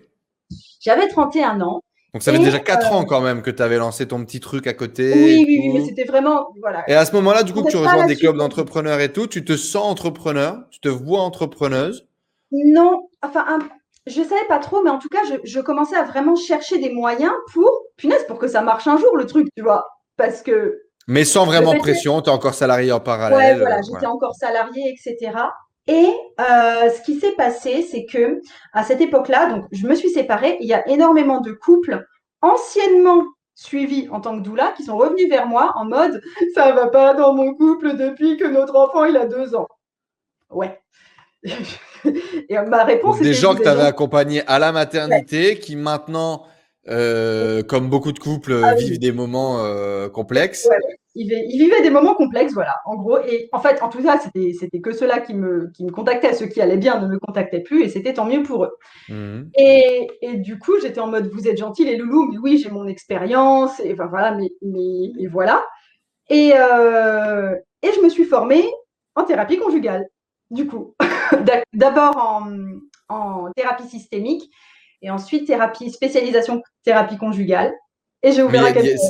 J'avais 31 ans. Donc ça fait déjà 4 euh, ans quand même que tu avais lancé ton petit truc à côté. Oui, oui, oui, mais c'était vraiment. Voilà. Et à ce moment-là, du coup, que tu rejoins des clubs d'entrepreneurs et tout, tu te sens entrepreneur, tu te vois entrepreneuse? Non, enfin, je ne savais pas trop, mais en tout cas, je, commençais à vraiment chercher des moyens pour, punaise, pour que ça marche un jour le truc, tu vois. Parce que. Mais sans vraiment pression, tu es encore salarié en parallèle. Ouais, voilà, j'étais encore salarié, etc. Et euh, ce qui s'est passé, c'est que à cette époque-là, donc je me suis séparée. Il y a énormément de couples anciennement suivis en tant que doula qui sont revenus vers moi en mode ça va pas dans mon couple depuis que notre enfant il a deux ans. Ouais. Et ma réponse Des gens que tu avais accompagnés à la maternité qui maintenant, euh, comme beaucoup de couples, ah vivent des moments euh, complexes il, vivait des moments complexes, voilà, en gros. Et en fait, en tout cas, c'était que ceux-là qui me, qui me contactaient. Ceux qui allaient bien ne me contactaient plus et c'était tant mieux pour eux. Mhm. Et, et, du coup, j'étais en mode, vous êtes gentils les loulous, mais oui, j'ai mon expérience, et enfin voilà, mais, mais, voilà. Et, euh, et je me suis formée en thérapie conjugale, du coup. D'abord en, en thérapie systémique et ensuite thérapie, spécialisation thérapie conjugale. Et j'ai ouvert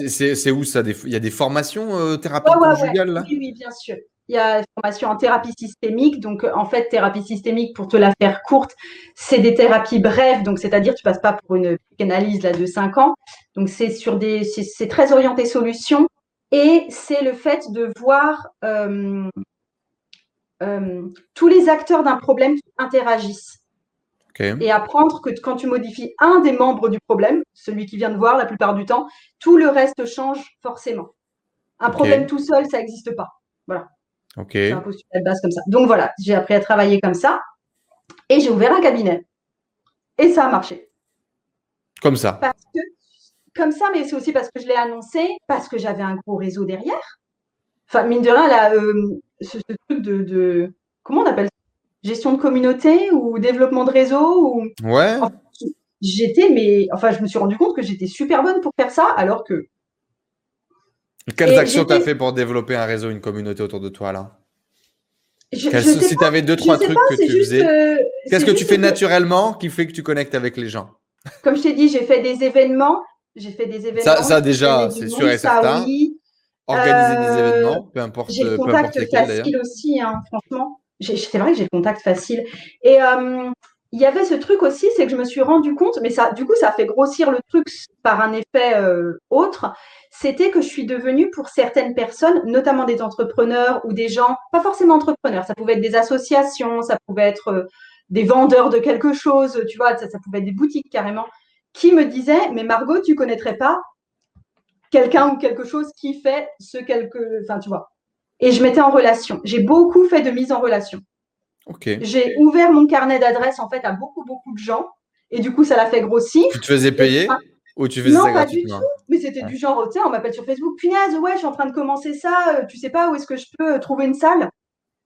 C'est où ça Il y a des formations euh, thérapie conjugale là? Oui, oui, bien sûr. Il y a des formations en thérapie systémique. Donc, euh, en fait, thérapie systémique, pour te la faire courte, c'est des thérapies brèves. Donc, c'est-à-dire, tu passes pas pour une analyse là, de 5 ans. Donc, c'est sur des, c'est très orienté solution. Et c'est le fait de voir euh, tous les acteurs d'un problème qui interagissent. Et apprendre que quand tu modifies un des membres du problème, celui qui vient de voir la plupart du temps, tout le reste change forcément. Un problème tout seul, ça n'existe pas. Voilà. C'est un postulat de base comme ça. Donc voilà, j'ai appris à travailler comme ça et j'ai ouvert un cabinet. Et ça a marché. Comme ça. Parce que, comme ça, mais c'est aussi parce que je l'ai annoncé, parce que j'avais un gros réseau derrière. Enfin, mine de rien, là, euh, ce, truc de, de, Comment on appelle gestion de communauté ou développement de réseau ou... Ouais. j'étais, mais enfin, je me suis rendu compte que j'étais super bonne pour faire ça, alors que. Quelles actions tu as fait pour développer un réseau, une communauté autour de toi là? Je, Si tu avais deux, trois trucs que tu faisais, euh, qu'est-ce que tu fais naturellement qui fait que tu connectes avec les gens? Comme je t'ai dit, j'ai fait des événements. J'ai fait des événements. Ça, ça déjà, c'est sûr et certain. Organiser des euh, événements, peu importe. J'ai le contact facile aussi, hein, franchement. C'est vrai que j'ai le contact facile. Et euh, il y avait ce truc aussi, c'est que je me suis rendu compte, mais ça, du coup, ça fait grossir le truc par un effet euh, autre. C'était que je suis devenue pour certaines personnes, notamment des entrepreneurs ou des gens, pas forcément entrepreneurs, ça pouvait être des associations, ça pouvait être euh, des vendeurs de quelque chose, tu vois, ça, ça pouvait être des boutiques carrément, qui me disaient, mais Margot, tu connaîtrais pas quelqu'un ou quelque chose qui fait ce quelque, enfin, tu vois. Et je mettais en relation. J'ai beaucoup fait de mise en relation. J'ai ouvert mon carnet d'adresses en fait à beaucoup, beaucoup de gens. Et du coup, ça l'a fait grossir. Tu te faisais payer ou tu faisais non, pas du tout. Mais c'était du genre, tu sais, on m'appelle sur Facebook, punaise, ouais, je suis en train de commencer ça. Euh, tu sais pas où est-ce que je peux euh, trouver une salle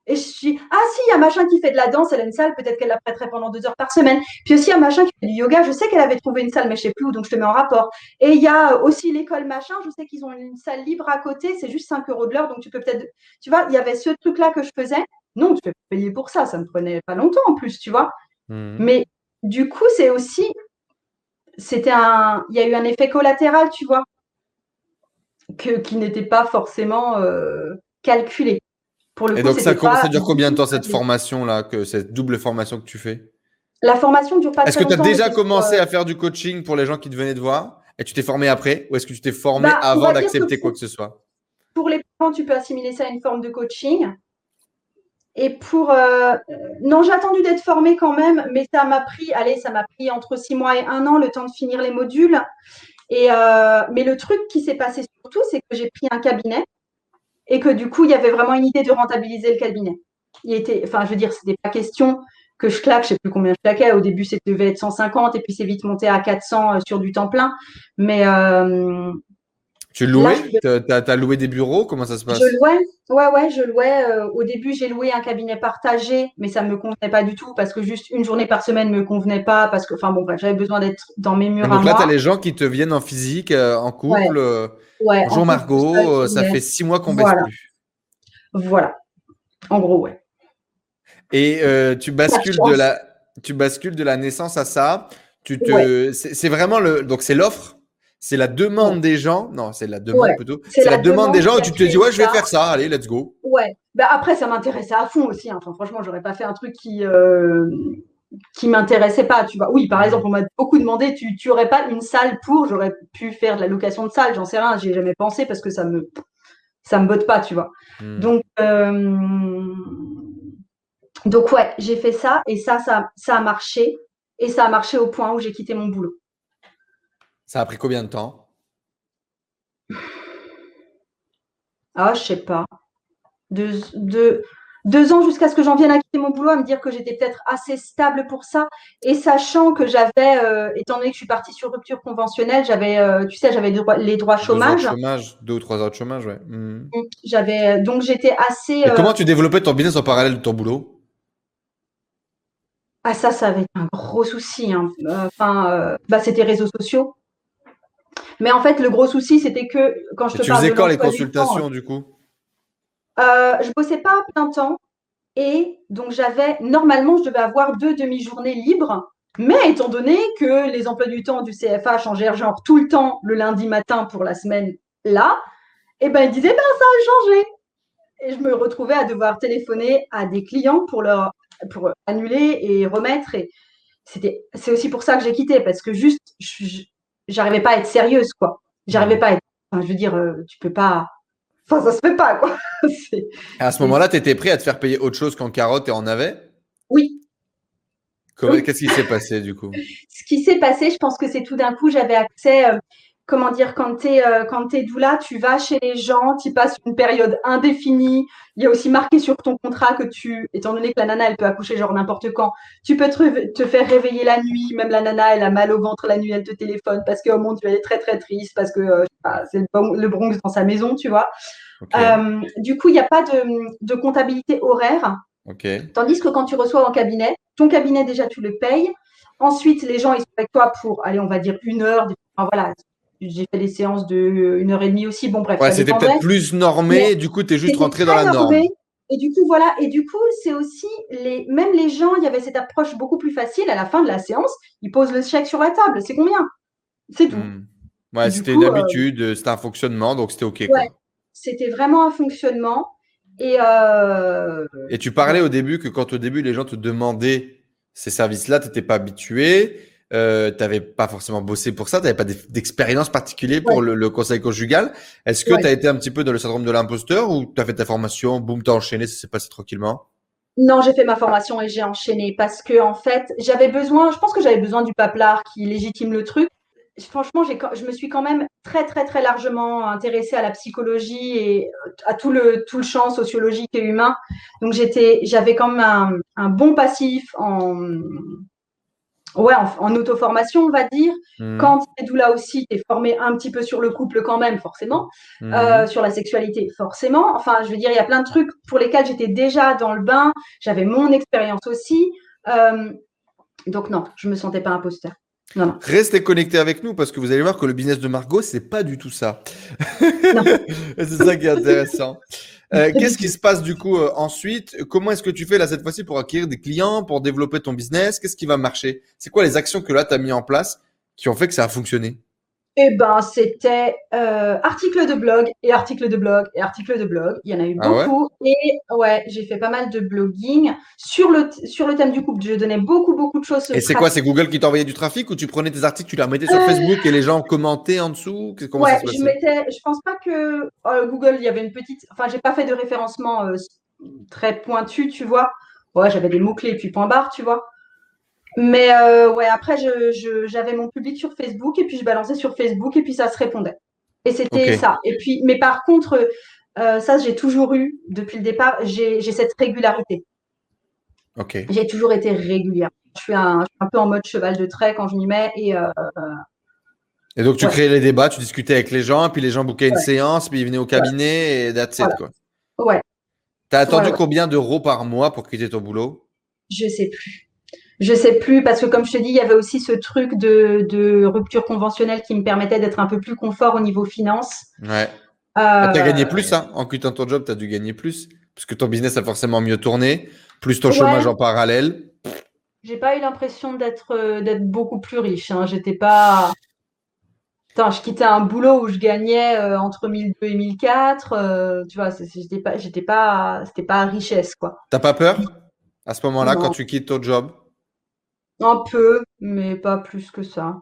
et je suis, ah si, il y a machin qui fait de la danse, elle a une salle, peut-être qu'elle la prêterait pendant deux heures par semaine. Puis aussi, il y a machin qui fait du yoga, je sais qu'elle avait trouvé une salle, mais je sais plus où, donc je te mets en rapport. Et il y a aussi l'école machin, je sais qu'ils ont une salle libre à côté, c'est juste 5 euros de l'heure, donc tu peux peut-être, tu vois, il y avait ce truc-là que je faisais. Non, tu peux payer pour ça, ça me prenait pas longtemps en plus, tu vois. Mmh. Mais du coup, c'est aussi, c'était un, il y a eu un effet collatéral, tu vois, que, qui n'était pas forcément euh, calculé et donc, ça, ça, dure combien de temps cette formation-là, que cette double formation que tu fais? La formation dure pas Est-ce que tu as déjà commencé à faire du coaching pour les gens qui te venaient de voir? Et tu t'es formé après? Ou est-ce que tu t'es formé bah, avant d'accepter quoi que ce soit? Pour les parents, tu peux assimiler ça à une forme de coaching. Et pour. Euh, non, j'ai attendu d'être formée quand même, mais ça m'a pris, allez, ça m'a pris entre six mois et un an le temps de finir les modules. Et, euh, mais le truc qui s'est passé surtout, c'est que j'ai pris un cabinet et que du coup, il y avait vraiment une idée de rentabiliser le cabinet. Il était, enfin, je veux dire, c'était pas question que je claque, je sais plus combien je claquais. Au début, c'était devait être 150 et puis c'est vite monté à 400 euh, sur du temps plein. Mais euh, tu louais Tu as, loué des bureaux? Comment ça se passe? Je louais, ouais, ouais, je louais. Euh, au début, j'ai loué un cabinet partagé, mais ça ne me convenait pas du tout parce que juste une journée par semaine ne me convenait pas parce que, enfin bon, j'avais besoin d'être dans mes murs. donc là, tu as les gens qui te viennent en physique, en couple. Ouais, Bonjour Margot, euh, ça fait six mois qu'on baisse plus. Voilà. En gros, ouais. Et euh, tu bascules de la tu bascules de la naissance à ça. Tu te c'est vraiment le donc c'est l'offre, c'est la demande des gens. Non, c'est la demande plutôt. C'est la, demande, des gens et tu te dis ouais, je vais faire ça. Allez, let's go. Ouais. Bah, après ça m'intéressait à fond aussi. Hein. Enfin, franchement, j'aurais pas fait un truc qui euh, qui m'intéressait pas, tu vois. Oui, par exemple, on m'a beaucoup demandé, tu, tu aurais pas une salle pour, j'aurais pu faire de la location de salle, j'en sais rien, j'ai jamais pensé parce que ça me, ça me botte pas, tu vois. Hmm. Donc, euh, donc ouais, j'ai fait ça et ça, ça, ça a marché et ça a marché au point où j'ai quitté mon boulot. Ça a pris combien de temps? Ah, je sais pas. De, de, deux ans jusqu'à ce que j'en vienne à quitter mon boulot, à me dire que j'étais peut-être assez stable pour ça. Et sachant que j'avais, euh, étant donné que je suis partie sur rupture conventionnelle, j'avais, euh, tu sais, j'avais les droits chômage. Deux, chômage, deux ou trois heures de chômage, ouais. Mmh. J'avais, donc j'étais assez. Et comment euh, tu développais ton business en parallèle de ton boulot? Ah ça, ça avait été un gros souci. Hein. Enfin, bah, c'était réseaux sociaux. Mais en fait, le gros souci, c'était que quand je te tu faisais quand les consultations, du coup? euh, je bossais pas à plein temps et donc j'avais normalement je devais avoir deux demi-journées libres. Mais étant donné que les emplois du temps du CFA changèrent genre tout le temps le lundi matin pour la semaine là, et eh ben ils disaient ben ça a changé. Et je me retrouvais à devoir téléphoner à des clients pour leur pour annuler et remettre. Et c'était c'est aussi pour ça que j'ai quitté parce que juste j'arrivais pas à être sérieuse quoi. J'arrivais pas à être. je veux dire, euh, tu peux pas Enfin, ça se fait pas, quoi. à ce moment-là, tu étais prêt à te faire payer autre chose qu'en carotte et en navet Oui. Qu'est-ce qui s'est passé du coup? Ce qui s'est passé, je pense que c'est tout d'un coup, j'avais accès, euh, comment dire, quand tu es, euh, es doula, tu vas chez les gens, tu passes une période indéfinie. Il y a aussi marqué sur ton contrat que tu, étant donné que la nana, elle peut accoucher genre n'importe quand, tu peux te, te, faire réveiller la nuit. Même la nana, elle a mal au ventre la nuit, elle te téléphone parce que, oh mon Dieu, elle est très très triste parce que euh, c'est le Bronx dans sa maison, tu vois. Euh, du coup, il n'y a pas de, comptabilité horaire. Tandis que quand tu reçois en cabinet, ton cabinet déjà tu le payes. Ensuite, les gens, ils sont avec toi pour, allez, on va dire une heure. voilà, j'ai fait des séances de euh, une heure et demie aussi. Bon, bref. Ouais, c'était peut-être plus normé. du coup, tu es juste rentré dans la norme. Et du coup, voilà. Et du coup, c'est aussi les, même les gens, il y avait cette approche beaucoup plus facile. À la fin de la séance, ils posent le chèque sur la table. C'est combien? C'est tout. Hmm. Ouais, c'était une euh, habitude, c'était un fonctionnement, donc c'était OK. Ouais, c'était vraiment un fonctionnement. Et, euh... et tu parlais au début que quand au début les gens te demandaient ces services-là, tu n'étais pas habitué, euh, tu n'avais pas forcément bossé pour ça, tu n'avais pas d'expérience particulière pour le, conseil conjugal. Est-ce que tu as été un petit peu dans le syndrome de l'imposteur ou tu as fait ta formation, boum, tu as enchaîné, ça s'est passé tranquillement? Non, j'ai fait ma formation et j'ai enchaîné parce que en fait, j'avais besoin, je pense que j'avais besoin du paplard qui légitime le truc franchement, je me suis quand même très, très, très largement intéressée à la psychologie et à tout le, tout le champ sociologique et humain. Donc, j'avais quand même un, bon passif en, ouais, en, auto-formation, on va dire. Mmh. Quand tu là aussi, tu es formé un petit peu sur le couple quand même, forcément, mmh. euh, sur la sexualité, forcément. Enfin, je veux dire, il y a plein de trucs pour lesquels j'étais déjà dans le bain. J'avais mon expérience aussi. Euh, donc, non, je ne me sentais pas imposteur. Restez connectés avec nous parce que vous allez voir que le business de Margot, c'est pas du tout ça. c'est ça qui est intéressant. Euh, qu'est-ce qui se passe du coup euh, ensuite? Comment est-ce que tu fais là cette fois-ci pour acquérir des clients, pour développer ton business? Qu'est-ce qui va marcher? C'est quoi les actions que là tu as mis en place qui ont fait que ça a fonctionné? Eh ben, c'était euh, article de blog et article de blog et article de blog. Il y en a eu ah beaucoup. et ouais, j'ai fait pas mal de blogging sur le, sur le thème du couple. Je donnais beaucoup, beaucoup de choses. Et c'est quoi C'est Google qui t'envoyait du trafic ou tu prenais tes articles, tu les remettais sur euh, Facebook et les gens commentaient en dessous? Comment ouais, je mettais. Je pense pas que oh, Google, il y avait une petite. Enfin, j'ai pas fait de référencement euh, très pointu, tu vois. Ouais, j'avais des mots-clés et puis point barre, tu vois. Mais euh, ouais, après, j'avais mon public sur Facebook et puis je balançais sur Facebook et puis ça se répondait. Et c'était ça. Et puis, mais par contre, euh, ça, j'ai toujours eu depuis le départ, j'ai cette régularité. J'ai toujours été régulière. Je suis, un, peu en mode cheval de trait quand je m'y mets. Et, euh, et donc, tu créais les débats, tu discutais avec les gens, puis les gens bouquaient une séance, puis ils venaient au cabinet et that's it, quoi. Ouais. T'as attendu combien d'euros par mois pour quitter ton boulot? Je sais plus. Je sais plus, parce que comme je te dis, il y avait aussi ce truc de, rupture conventionnelle qui me permettait d'être un peu plus confort au niveau finance. Ouais. Euh, tu as gagné plus, hein En quittant ton job, tu as dû gagner plus. Parce que ton business a forcément mieux tourné, plus ton chômage en parallèle. J'ai pas eu l'impression d'être euh, d'être beaucoup plus riche. Hein. J'étais pas. Attends, je quittais un boulot où je gagnais euh, entre 1002 et 1004. tu vois, j'étais pas, j'étais pas, c'était pas richesse, quoi. T'as pas peur à ce moment-là quand tu quittes ton job? Un peu, mais pas plus que ça.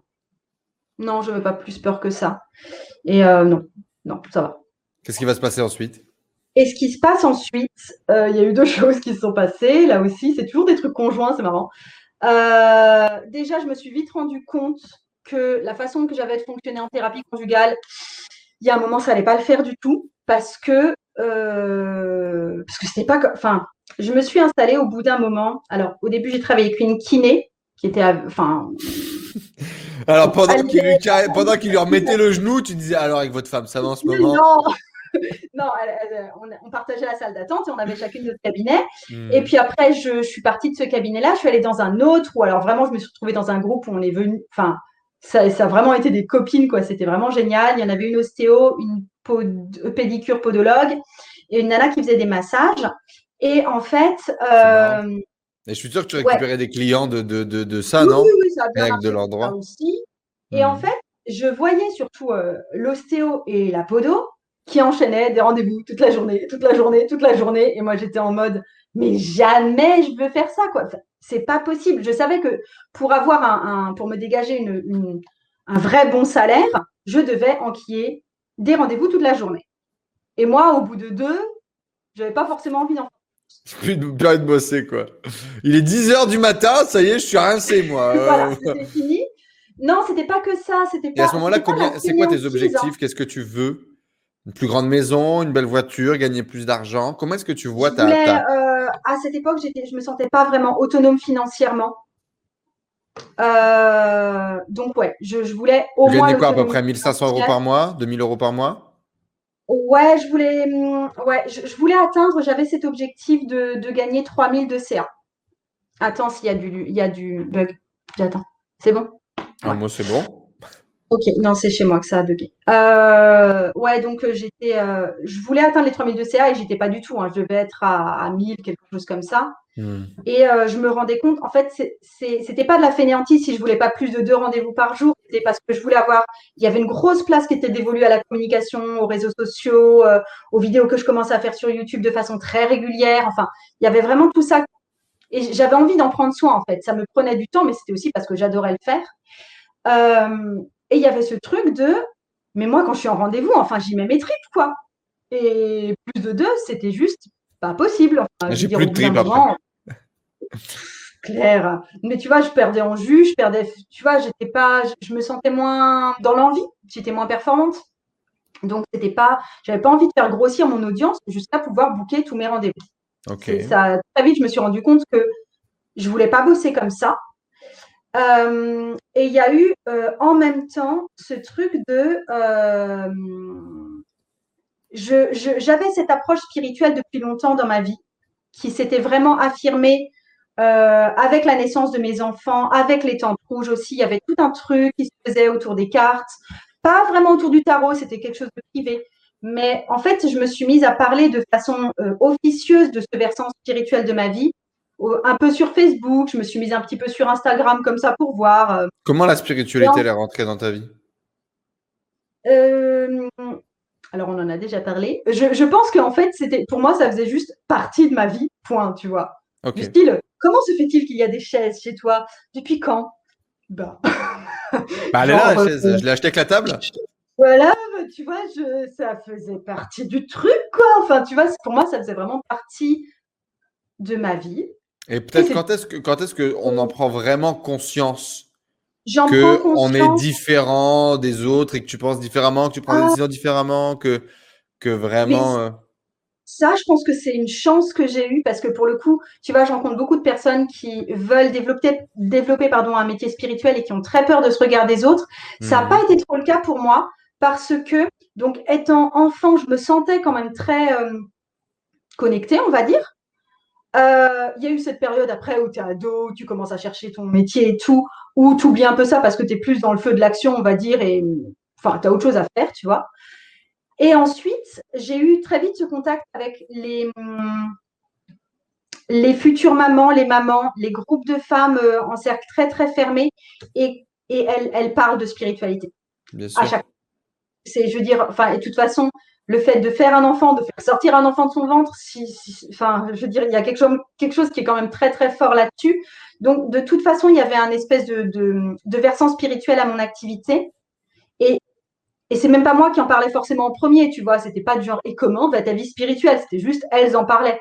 Non, je n'avais pas plus peur que ça. Et euh, non, non, ça va. Qu'est-ce qui va se passer ensuite? Et ce qui se passe ensuite, euh, il y a eu deux choses qui se sont passées. Là aussi, c'est toujours des trucs conjoints, c'est marrant. Euh, déjà, je me suis vite rendu compte que la façon que j'avais de fonctionner en thérapie conjugale, il y a un moment, ça n'allait pas le faire du tout parce que parce que c'était pas, enfin, je me suis installée au bout d'un moment. Alors, au début, j'ai travaillé avec une kiné qui était, enfin. Alors pendant qu'il lui, pendant qu'il lui remettait le genou, tu disais alors avec votre femme, ça va en ce moment? Non, non on, partageait la salle d'attente et on avait chacune notre cabinet. Hmm. Et puis après, je, suis partie de ce cabinet-là, je suis allée dans un autre, ou alors vraiment, je me suis retrouvée dans un groupe où on est venu, enfin, ça, ça, a vraiment été des copines, quoi. C'était vraiment génial. Il y en avait une ostéo, une pédicure podologue et une nana qui faisait des massages. Et en fait, euh, et je suis sûr que tu récupérais des clients de, de, de, ça, non? Oui, oui, ça a bien de l'endroit. aussi. Et en hmm. fait, je voyais surtout euh, l'ostéo et la podo qui enchaînaient des rendez-vous toute la journée, toute la journée, toute la journée. Et moi, j'étais en mode, mais jamais je veux faire ça, quoi. c'est pas possible. Je savais que pour avoir un, pour me dégager une, un vrai bon salaire, je devais enquiller des rendez-vous toute la journée. Et moi, au bout de deux, je n'avais pas forcément envie d'en plus de, de bosser, quoi. Il est 10 h du matin, ça y est, je suis rincé, moi. voilà, c'était fini. Non, c'était pas que ça. C'était Et à ce moment-là, c'est quoi tes objectifs? Qu'est-ce que tu veux? Une plus grande maison, une belle voiture, gagner plus d'argent? Comment est-ce que tu vois ta, euh, À cette époque, je me sentais pas vraiment autonome financièrement. Euh, donc, ouais, je, voulais au tu moins. quoi, à peu près 1500 euros par mois 2000 euros par mois? Ouais, je voulais, hum, ouais, je, voulais atteindre, j'avais cet objectif de, de gagner 3000 de CA. Attends, s'il y a du, il y a du bug. J'attends. C'est bon? Ah, Moi, c'est bon. Ok, non, c'est chez moi que ça a bugué. Euh, ouais, donc euh, j'étais, euh, je voulais atteindre les 3000 de CA et j'étais pas du tout. Hein. je devais être à, à 1000, quelque chose comme ça. Hmm. Et je me rendais compte, en fait, c'était pas de la fainéantise si je voulais pas plus de deux rendez-vous par jour. C'était parce que je voulais avoir. Il y avait une grosse place qui était dévolue à la communication, aux réseaux sociaux, aux vidéos que je commençais à faire sur YouTube de façon très régulière. Enfin, il y avait vraiment tout ça. Et j'avais envie d'en prendre soin, en fait. Ça me prenait du temps, mais c'était aussi parce que j'adorais le faire. Euh, et il y avait ce truc de, mais moi, quand je suis en rendez-vous, enfin, j'y mets mes tripes, quoi. Et plus de deux, c'était juste pas possible. J'ai plus de tripes après. Claire. Mais tu vois, je perdais en jus, je perdais, tu vois, j'étais pas, je me sentais moins dans l'envie, j'étais moins performante. Donc, c'était pas, j'avais pas envie de faire grossir mon audience jusqu'à pouvoir booker tous mes rendez-vous. Ça, très vite, je me suis rendu compte que je voulais pas bosser comme ça. Euh, et il y a eu euh, en même temps ce truc de... Euh, j'avais cette approche spirituelle depuis longtemps dans ma vie, qui s'était vraiment affirmée avec la naissance de mes enfants, avec les temps rouges aussi. Il y avait tout un truc qui se faisait autour des cartes, pas vraiment autour du tarot, c'était quelque chose de privé. Mais en fait, je me suis mise à parler de façon officieuse de ce versant spirituel de ma vie un peu sur Facebook, je me suis mise un petit peu sur Instagram comme ça pour voir. Euh. Comment la spiritualité est rentrée dans ta vie? Euh, Alors on en a déjà parlé. Je, pense qu'en fait, c'était pour moi, ça faisait juste partie de ma vie, point, tu vois. Du style, comment se fait-il qu'il y a des chaises chez toi? Depuis quand? Bah. bah. elle est là, la chaise. Euh, je l'ai achetée avec la table. Voilà, tu vois, je, ça faisait partie du truc, quoi. Enfin, tu vois, pour moi, ça faisait vraiment partie de ma vie. Et peut-être quand est-ce que quand est-ce qu'on en prend vraiment conscience que on est différent des autres et que tu penses différemment, que tu prends des ah. décisions différemment, que que vraiment. Euh ça, je pense que c'est une chance que j'ai eue parce que pour le coup, tu vois, je rencontre beaucoup de personnes qui veulent développer, développer pardon, un métier spirituel et qui ont très peur de ce regard des autres. Ça n'a mmh. pas été trop le cas pour moi parce que, donc, étant enfant, je me sentais quand même très euh, connectée, on va dire. Euh, il y a eu cette période après où tu es ado, tu commences à chercher ton métier et tout, où tu oublies un peu ça parce que tu es plus dans le feu de l'action, on va dire, et enfin, tu as autre chose à faire, tu vois. Et ensuite, j'ai eu très vite ce contact avec les, les futures mamans, les mamans, les groupes de femmes euh, en cercle très, très fermé, et, et elles, elles parlent de spiritualité. Bien sûr. À chaque... C'est, je veux dire, enfin, et de toute façon, le fait de faire un enfant, de faire sortir un enfant de son ventre, si, enfin, je veux dire, il y a quelque chose, quelque chose qui est quand même très très fort là-dessus. Donc, de toute façon, il y avait un espèce de, de, versant spirituel à mon activité. Et, c'est même pas moi qui en parlais forcément en premier, tu vois. C'était pas du genre et comment va ta vie spirituelle. C'était juste elles en parlaient.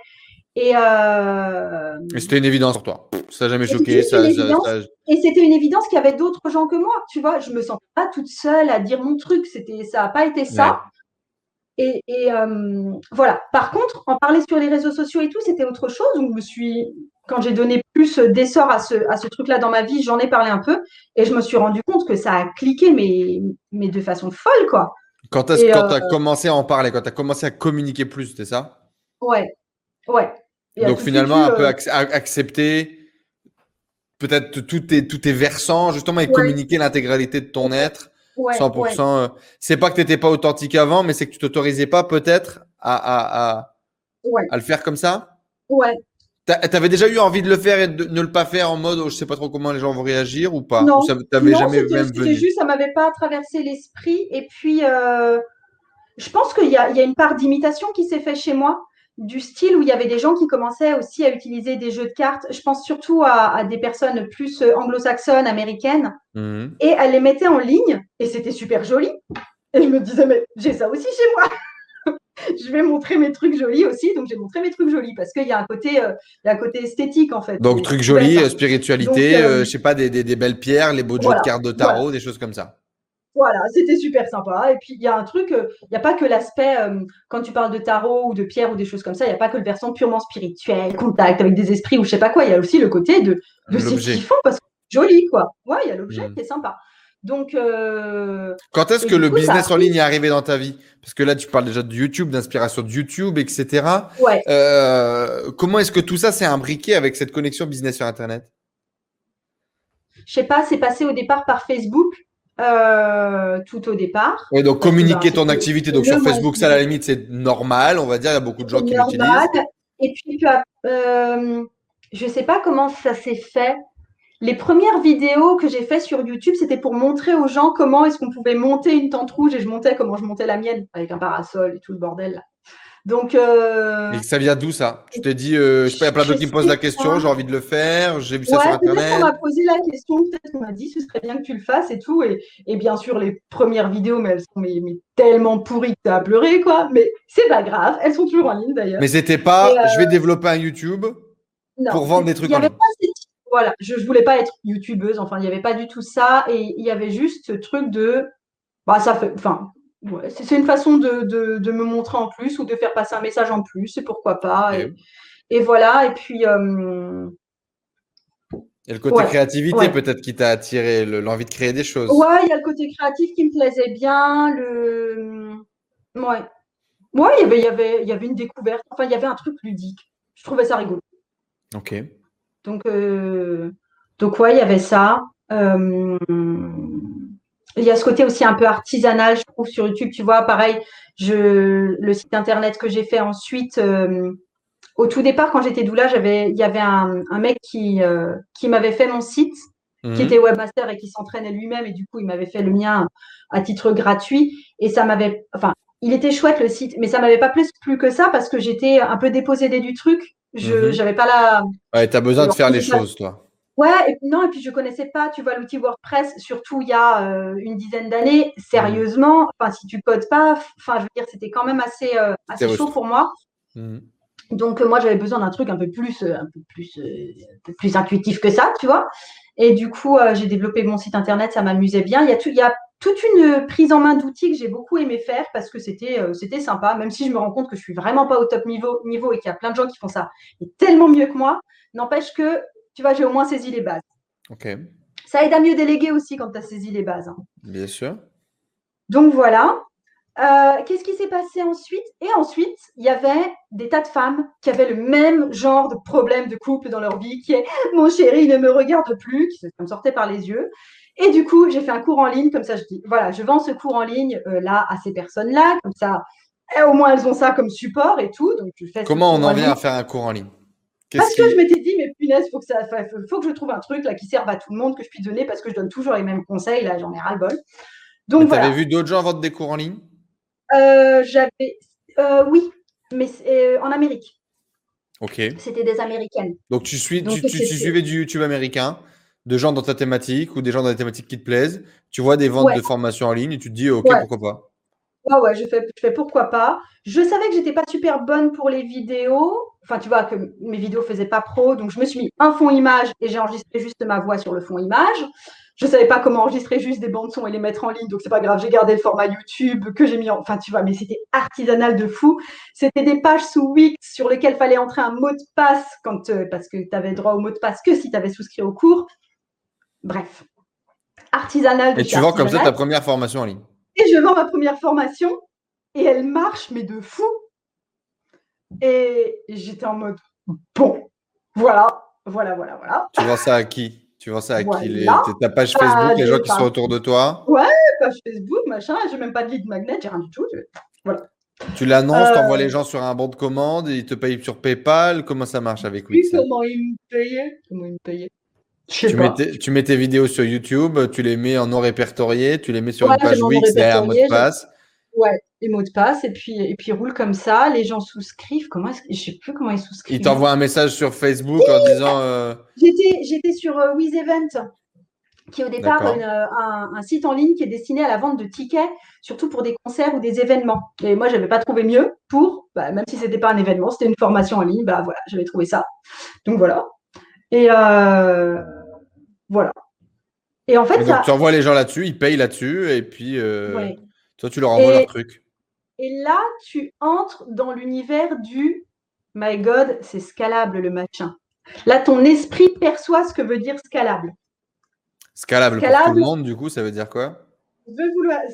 Et, euh... et c'était une évidence pour toi. Ça n'a jamais choqué. Ça, Et c'était une évidence qu'il y avait d'autres gens que moi. Tu vois, je me sens pas toute seule à dire mon truc. C'était, ça n'a pas été ça. Et, euh, voilà. Par contre, en parler sur les réseaux sociaux et tout, c'était autre chose. Donc, je me suis, quand j'ai donné plus d'essor à ce, à ce truc-là dans ma vie, j'en ai parlé un peu et je me suis rendu compte que ça a cliqué, mais, mais de façon folle, quoi. Quand tu as euh, commencé à en parler, quand tu as commencé à communiquer plus, c'était ça? Ouais, ouais. Donc finalement, un peu euh, accepter peut-être tous tes, tous tes versants, justement, et communiquer l'intégralité de ton être 100%. Euh, c'est pas que tu n'étais pas authentique avant, mais c'est que tu t'autorisais pas peut-être à, à, à, à, le faire comme ça? Ouais. Tu avais déjà eu envie de le faire et de ne le pas faire en mode oh, je sais pas trop comment les gens vont réagir ou pas? Non, ça jamais même venu? juste, ça m'avait pas traversé l'esprit. Et puis, euh, je pense qu'il y a, y a une part d'imitation qui s'est fait chez moi du style où il y avait des gens qui commençaient aussi à utiliser des jeux de cartes. Je pense surtout à, des personnes plus euh, anglo-saxonnes, américaines. Mhm. Et elles les mettaient en ligne et c'était super joli. Et je me disais, mais j'ai ça aussi chez moi. je vais montrer mes trucs jolis aussi. Donc, j'ai montré mes trucs jolis parce qu'il y a un côté, euh, un côté esthétique en fait. Donc, trucs jolis, euh, spiritualité, je je sais pas, des, des, belles pierres, les beaux jeux de cartes de tarot, des choses comme ça. Voilà, c'était super sympa. Et puis, il y a un truc, euh, il n'y a pas que l'aspect, euh, quand tu parles de tarot ou de pierre ou des choses comme ça, il n'y a pas que le versant purement spirituel, contact avec des esprits ou je sais pas quoi. Il y a aussi le côté de, de ce qu'ils font parce que c'est joli, quoi. Ouais, il y a l'objet hmm. qui est sympa. Donc. Euh, quand est-ce que le business en ligne est arrivé dans ta vie? Parce que là, tu parles déjà de YouTube, d'inspiration de YouTube, etc. Ouais. comment est-ce que tout ça s'est imbriqué avec cette connexion business sur Internet? Je sais pas, c'est passé au départ par Facebook. Euh, tout au départ. Oui, donc communiquer ton activité donc sur Facebook, ça à la limite c'est normal, on va dire, il y a beaucoup de gens qui l'utilisent. Et puis, euh, je sais pas comment ça s'est fait. Les premières vidéos que j'ai faites sur YouTube, c'était pour montrer aux gens comment est-ce qu'on pouvait monter une tente rouge et je montais comment je montais la mienne avec un parasol et tout le bordel. Donc. Euh... Et ça vient d'où ça? Tu t'es dit, euh, je sais pas, il y a plein d'autres qui me posent la question, j'ai envie de le faire, j'ai vu ça sur Internet. On m'a posé la question, peut-être qu'on m'a dit, ce serait bien que tu le fasses et tout. Et, et bien sûr, les premières vidéos, mais elles sont mais, tellement pourries que tu as pleuré, quoi. Mais c'est pas grave, elles sont toujours en ligne d'ailleurs. Mais c'était pas, euh, je vais développer un YouTube pour vendre des trucs en ligne. Voilà, je, je voulais pas être youtubeuse, enfin, il n'y avait pas du tout ça. Et il y avait juste ce truc de. Bah, ça fait. Enfin, c'est une façon de, me montrer en plus ou de faire passer un message en plus, et pourquoi pas. Et, voilà, et puis. Euh, il y a le côté créativité peut-être qui t'a attiré, l'envie de créer des choses. Ouais, il y a le côté créatif qui me plaisait bien. Le... Ouais. Ouais, il y, avait, y, avait, il y avait une découverte. Enfin, il y avait un truc ludique. Je trouvais ça rigolo. Ok. Donc, euh... Donc ouais, il y avait ça. Euh... Il y a ce côté aussi un peu artisanal, je trouve, sur YouTube. Tu vois, pareil, je, le site internet que j'ai fait ensuite, euh, au tout départ, quand j'étais doula, j'avais, il y avait un, mec qui, euh, qui m'avait fait mon site, qui mhm. était webmaster et qui s'entraînait lui-même. Et du coup, il m'avait fait le mien à titre gratuit. Et ça m'avait, enfin, il était chouette le site, mais ça m'avait pas plus, plus que ça parce que j'étais un peu dépossédée du truc. Je n'avais mhm. pas la. Ouais, tu as besoin de faire les choses, toi. Ouais, et, non, et puis je connaissais pas, tu vois, l'outil WordPress, surtout il y a euh, une dizaine d'années, sérieusement, enfin, si tu codes pas, enfin, je veux dire, c'était quand même assez, euh, assez chaud pour moi. Mmh. Donc, euh, moi, j'avais besoin d'un truc un peu plus, un peu plus, un peu plus intuitif que ça, tu vois. Et du coup, j'ai développé mon site internet, ça m'amusait bien. Il y, a tout, il y a toute une prise en main d'outils que j'ai beaucoup aimé faire parce que c'était c'était sympa, même si je me rends compte que je suis vraiment pas au top niveau, niveau et qu'il y a plein de gens qui font ça tellement mieux que moi. N'empêche que tu vois, j'ai au moins saisi les bases. Ok. Ça aide à mieux déléguer aussi quand tu as saisi les bases. Hein. Bien sûr. Donc voilà. Euh, qu'est-ce qui s'est passé ensuite? Et ensuite, il y avait des tas de femmes qui avaient le même genre de problème de couple dans leur vie, qui est mon chéri ne me regarde plus, qui me sortait par les yeux. Et du coup, j'ai fait un cours en ligne, comme ça je dis, voilà, je vends ce cours en ligne euh, là à ces personnes-là, comme ça, et au moins elles ont ça comme support et tout. Donc, je fais Comment on en vient à faire un cours en ligne? Parce que je m'étais dit, mais punaise, faut que ça, faut que je trouve un truc là qui serve à tout le monde, que je puisse donner, parce que je donne toujours les mêmes conseils. Là, j'en ai ras le bol. Donc, tu avais vu d'autres gens vendre des cours en ligne? Euh, J'avais, euh, oui, mais en Amérique. Ok. C'était des Américaines. Donc tu suis, tu, suivais du YouTube américain, de gens dans ta thématique ou des gens dans des thématiques qui te plaisent. Tu vois des ventes de formation en ligne et tu te dis, ok, pourquoi pas. Ouais, ouais, je fais, je fais pourquoi pas. Je savais que j'étais pas super bonne pour les vidéos. Enfin, tu vois, que mes vidéos faisaient pas pro. Donc, je me suis mis un fond image et j'ai enregistré juste ma voix sur le fond image. Je savais pas comment enregistrer juste des bandes son et les mettre en ligne. Donc, c'est pas grave. J'ai gardé le format YouTube que j'ai mis en. Enfin, tu vois, mais c'était artisanal de fou. C'était des pages sous Wix sur lesquelles fallait entrer un mot de passe quand, euh, parce que tu avais droit au mot de passe que si tu avais souscrit au cours. Bref. Artisanal. et tu vends comme ça ta première formation en ligne. Et je vends ma première formation et elle marche, mais de fou. Et j'étais en mode, bon, voilà, voilà, voilà, voilà. Tu vends ça à qui? Tu vends ça à qui? Les, Ta page Facebook, les gens qui sont autour de toi? Ouais, page Facebook, machin. J'ai même pas de lead magnet, j'ai rien du tout. Voilà. Tu l'annonces, tu envoies euh, les gens sur un bon de commande, ils te payent sur PayPal. Comment ça marche avec Wix Comment ils me payaient Comment ils me payaient tu mets, tes, tu mets, tes, vidéos sur YouTube, tu les mets en non répertorié, tu les mets sur une page Wix derrière un mot de passe. Ouais, les mots de passe, et puis, et puis roule comme ça. Les gens souscrivent. Comment est-ce Je sais plus comment ils souscrivent. Ils t'envoient un message sur Facebook en disant. Euh... J'étais sur euh, Event, qui est au départ un, un, site en ligne qui est destiné à la vente de tickets, surtout pour des concerts ou des événements. Et moi, je n'avais pas trouvé mieux pour, bah, même si ce n'était pas un événement, c'était une formation en ligne, bah voilà, j'avais trouvé ça. Donc voilà. Et euh, voilà. Et en fait, donc, tu envoies les gens là-dessus, ils payent là-dessus, et puis euh, toi, tu leur envoies leur truc. Et là, tu entres dans l'univers du My God, c'est scalable le machin. Là, ton esprit perçoit ce que veut dire scalable. Scalable, pour tout le monde, du coup, ça veut dire quoi?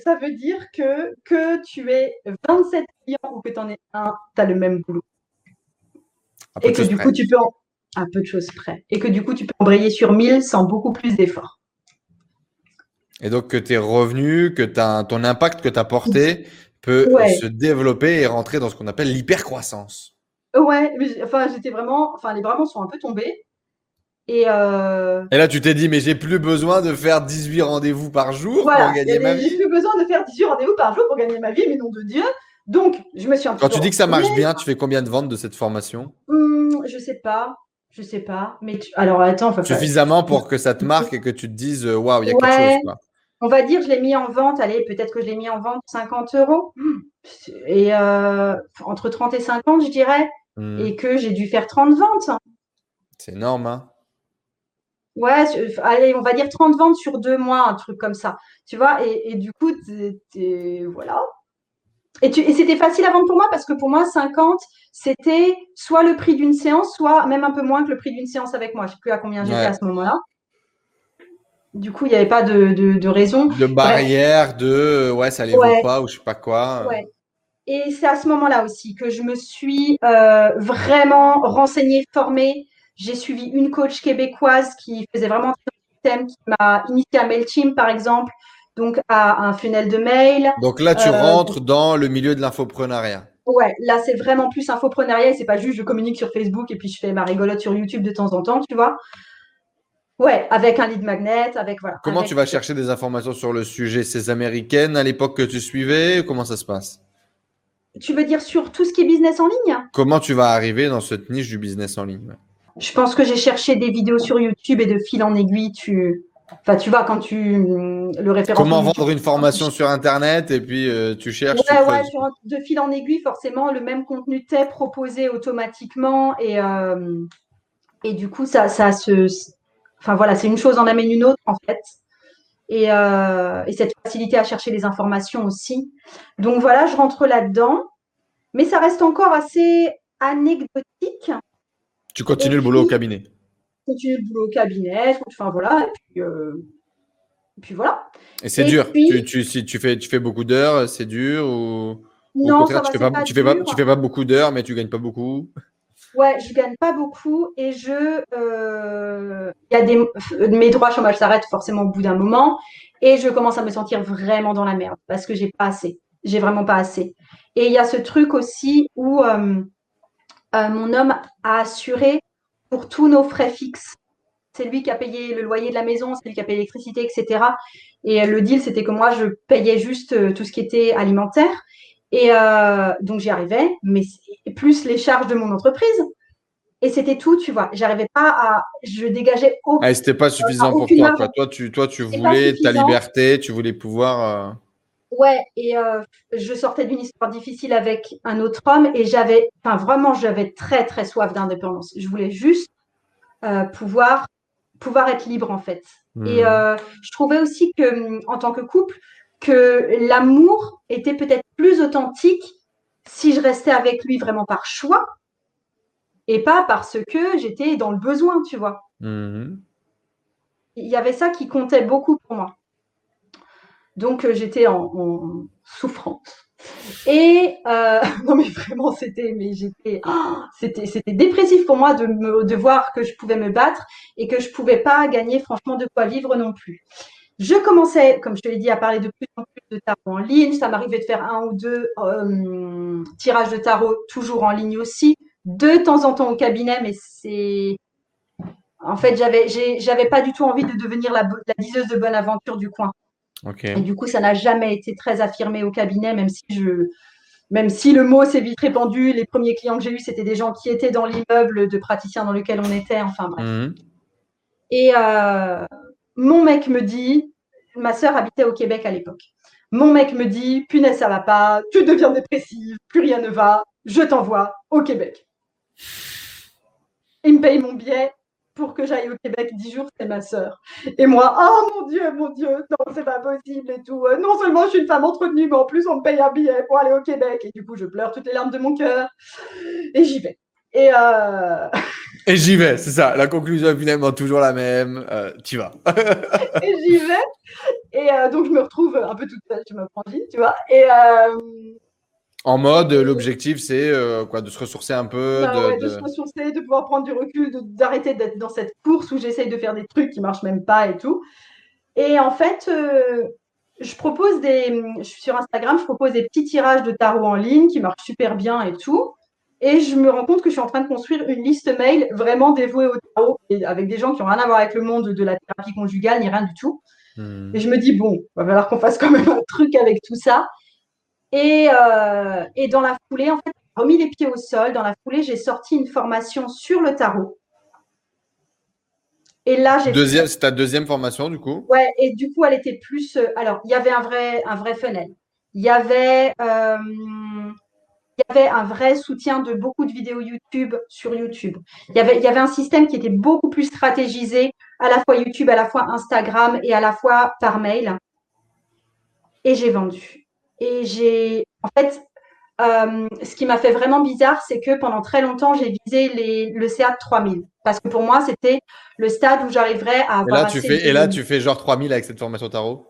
Ça veut dire que, que tu es 27 clients ou que tu en es un, tu as le même boulot. et que du coup, tu peux, à peu de choses près. Et que du coup, tu peux embrayer sur 1000 sans beaucoup plus d'efforts. Et donc que tes revenus, que ton impact que tu as porté peut se développer et rentrer dans ce qu'on appelle l'hypercroissance. Ouais, enfin, j'étais vraiment, enfin, les bras sont un peu tombés. Et, euh, et là, tu t'es dit, mais j'ai plus besoin de faire 18 rendez-vous par jour pour gagner ma vie. J'ai plus besoin de faire 18 rendez-vous par jour pour gagner ma vie, mais nom de Dieu. Donc, je me suis un Quand tu dis que ça marche bien, tu fais combien de ventes de cette formation? Hum, Je sais pas. Je sais pas. Mais alors, attends. Suffisamment pour que ça te marque et que tu te dises, euh, waouh, il y a quelque chose. Quoi. On va dire, je l'ai mis en vente. Allez, peut-être que je l'ai mis en vente 50 euros. Et euh, entre 30 et 50, je dirais. Hmm. Et que j'ai dû faire 30 ventes. C'est énorme, hein Ouais, allez, on va dire 30 ventes sur deux mois, un truc comme ça. Tu vois, et, du coup, voilà. Et, c'était facile à vendre pour moi parce que pour moi, 50, c'était soit le prix d'une séance, soit même un peu moins que le prix d'une séance avec moi. Je ne sais plus à combien j'étais à ce moment-là. Du coup, il n'y avait pas de, raison. De barrière, de ouais, ça les vaut pas ou je sais pas quoi. Ouais. Et c'est à ce moment-là aussi que je me suis euh, vraiment renseignée, formée j'ai suivi une coach québécoise qui faisait vraiment système, qui m'a initié à MailChimp, par exemple, donc à un funnel de mail. Donc là, tu euh, rentres dans le milieu de l'infoprenariat. Ouais, là, c'est vraiment plus infoprenariat. C'est pas juste je communique sur Facebook et puis je fais ma rigolote sur YouTube de temps en temps, tu vois. Ouais, avec un lead magnet, avec voilà. Comment tu vas chercher des informations sur le sujet? Ces américaines à l'époque que tu suivais Comment ça se passe? Tu veux dire sur tout ce qui est business en ligne? Comment tu vas arriver dans cette niche du business en ligne? Je pense que j'ai cherché des vidéos sur YouTube et de fil en aiguille, tu, enfin, tu vois, quand tu le référencement. Comment vendre une formation sur Internet et puis euh, tu cherches. Ouais, ouais, de fil en aiguille, forcément, le même contenu t'est proposé automatiquement et, euh, et du coup, ça, ça se. Enfin voilà, c'est une chose en amène une autre en fait. Et, euh, et cette facilité à chercher les informations aussi. Donc voilà, je rentre là-dedans. Mais ça reste encore assez anecdotique tu continues le boulot au cabinet. Continue le boulot au cabinet, enfin voilà, et puis, euh, puis voilà. Et c'est dur. tu, tu, si tu fais, tu fais beaucoup d'heures, c'est dur ou non, tu fais pas, tu fais pas, tu fais pas beaucoup d'heures, mais tu gagnes pas beaucoup. Ouais, je gagne pas beaucoup et je, euh, y a des, mes droits chômage s'arrêtent forcément au bout d'un moment et je commence à me sentir vraiment dans la merde parce que j'ai pas assez, j'ai vraiment pas assez. Et il y a ce truc aussi où euh, euh, mon homme a assuré pour tous nos frais fixes. C'est lui qui a payé le loyer de la maison, c'est lui qui a payé l'électricité, etc. Et le deal, c'était que moi, je payais juste euh, tout ce qui était alimentaire. Et euh, donc, j'y arrivais, mais plus les charges de mon entreprise. Et c'était tout, tu vois. J'arrivais pas à. Je dégageais aucun. Ah, c'était pas suffisant pour toi, Toi, tu, toi, tu voulais ta liberté, tu voulais pouvoir. Ouais, et euh, je sortais d'une histoire difficile avec un autre homme et j'avais, enfin vraiment, j'avais très très soif d'indépendance. Je voulais juste euh, pouvoir pouvoir être libre en fait. Et hmm. euh, je trouvais aussi que en tant que couple, que l'amour était peut-être plus authentique si je restais avec lui vraiment par choix et pas parce que j'étais dans le besoin, tu vois. Hmm. Il y avait ça qui comptait beaucoup pour moi. Donc euh, j'étais en, souffrance. Et euh, non mais vraiment c'était ah, dépressif pour moi de voir que je pouvais me battre et que je pouvais pas gagner franchement de quoi vivre non plus. Je commençais, comme je te l'ai dit, à parler de plus en plus de tarot en ligne. Ça m'arrivait de faire un ou deux euh, tirages de tarot toujours en ligne aussi, de temps en temps au cabinet, mais c'est en fait j'avais j'avais pas du tout envie de devenir la diseuse de bonne aventure du coin. Et du coup, ça n'a jamais été très affirmé au cabinet, même si je, même si le mot s'est vite répandu. Les premiers clients que j'ai eus, c'était des gens qui étaient dans l'immeuble de praticiens dans lequel on était. Enfin bref. Mhm. Et euh, mon mec me dit, ma sœur habitait au Québec à l'époque. Mon mec me dit, punaise, ça va pas, tu deviens dépressive, plus rien ne va, je t'envoie au Québec. Il me paye mon billet, pour que j'aille au Québec dix jours, c'est ma sœur. Et moi, oh mon Dieu, mon Dieu, non, c'est pas possible et tout. Euh, non seulement je suis une femme entretenue, mais en plus on me paye un billet pour aller au Québec. Et du coup, je pleure toutes les larmes de mon cœur. Et j'y vais. Et, euh... et j'y vais, c'est ça. La conclusion est finalement toujours la même. Euh, tu vas. et j'y vais. Et euh, donc, je me retrouve un peu toute seule, je me prends vie, tu vois. Et, En mode, l'objectif, c'est quoi De se ressourcer un peu bah de, se ressourcer, de pouvoir prendre du recul, d'arrêter d'être dans cette course où j'essaye de faire des trucs qui marchent même pas et tout. Et en fait, je propose des. Je suis sur Instagram, je propose des petits tirages de tarot en ligne qui marchent super bien et tout. Et je me rends compte que je suis en train de construire une liste mail vraiment dévouée au tarot, et avec des gens qui n'ont rien à voir avec le monde de la thérapie conjugale, ni rien du tout. Hmm. Et je me dis, bon, il va falloir qu'on fasse quand même un truc avec tout ça. Et, euh, et dans la foulée, en fait, j'ai remis les pieds au sol. Dans la foulée, j'ai sorti une formation sur le tarot. Et là, j'ai. Deuxième, c'est ta deuxième formation, du coup? Ouais, et du coup, elle était plus. Euh, alors, il y avait un vrai, un vrai funnel. Il y avait. Euh, il y avait un vrai soutien de beaucoup de vidéos YouTube sur YouTube. Il y, avait, il y avait un système qui était beaucoup plus stratégisé, à la fois YouTube, à la fois Instagram et à la fois par mail. Et j'ai vendu. Et j'ai, en fait, euh, ce qui m'a fait vraiment bizarre, c'est que pendant très longtemps, j'ai visé les, le CA de 3000. Parce que pour moi, c'était le stade où j'arriverais à avoir. Et là, tu fais, et là, tu fais genre 3000 avec cette formation tarot?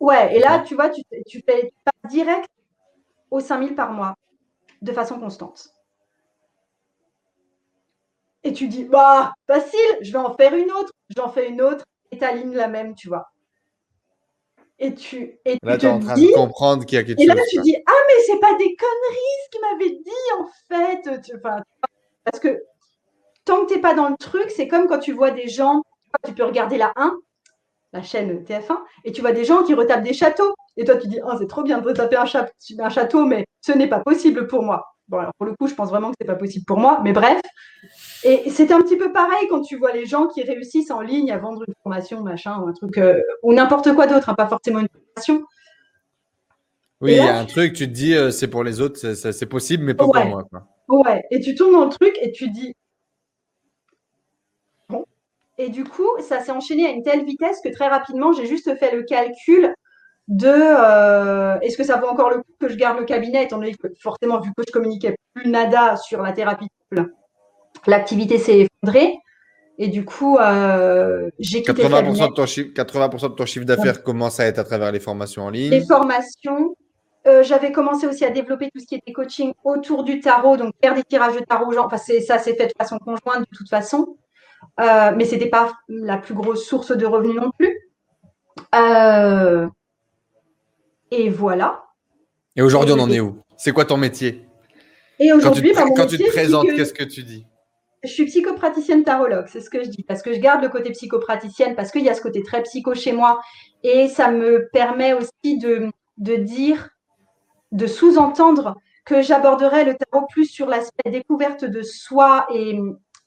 Ouais, et là, tu vois, tu, tu fais tu direct aux 5000 par mois de façon constante. Et tu dis, bah, facile, je vais en faire une autre, j'en fais une autre, et tu alignes la même, tu vois. Et tu, et là, tu es en train de comprendre qu'il y a quelque chose. Et là, tu dis, ah, mais c'est pas des conneries ce qu'il m'avait dit, en fait. parce que tant que tu n'es pas dans le truc, c'est comme quand tu vois des gens, tu peux regarder la 1, la chaîne TF1, et tu vois des gens qui retapent des châteaux. Et toi, tu dis, oh, c'est trop bien de retaper un, un château, mais ce n'est pas possible pour moi. Bon, alors pour le coup, je pense vraiment que ce n'est pas possible pour moi, mais bref. Et c'est un petit peu pareil quand tu vois les gens qui réussissent en ligne à vendre une formation, machin, ou un truc, euh, ou n'importe quoi d'autre, hein, pas forcément une formation. Oui, il y a un truc, tu te dis, euh, c'est pour les autres, c'est possible, mais pas pour moi. Ouais, et tu tournes dans le truc et tu dis, et du coup, ça s'est enchaîné à une telle vitesse que très rapidement, j'ai juste fait le calcul de euh, est-ce que ça vaut encore le coup que je garde le cabinet, étant donné que forcément, vu que je communiquais plus nada sur la thérapie, l'activité s'est effondrée. Et du coup, euh, j'ai quitté 80%, de ton chiffre, 80% de ton chiffre d'affaires commence à être à travers les formations en ligne. Les formations. Euh, j'avais commencé aussi à développer tout ce qui était coaching autour du tarot, donc faire des tirages de tarot. Enfin, ça s'est fait de façon conjointe de toute façon. Euh, mais ce n'était pas la plus grosse source de revenus non plus. Et voilà. Et aujourd'hui, on en est où? C'est quoi ton métier? Et aujourd'hui, quand, tu te, présentes, qu'est-ce que tu dis? Je suis psychopraticienne tarologue, c'est ce que je dis, parce que je garde le côté psychopraticienne, parce qu'il y a ce côté très psycho chez moi, et ça me permet aussi de, de dire, de sous-entendre que j'aborderai le tarot plus sur l'aspect découverte de soi et,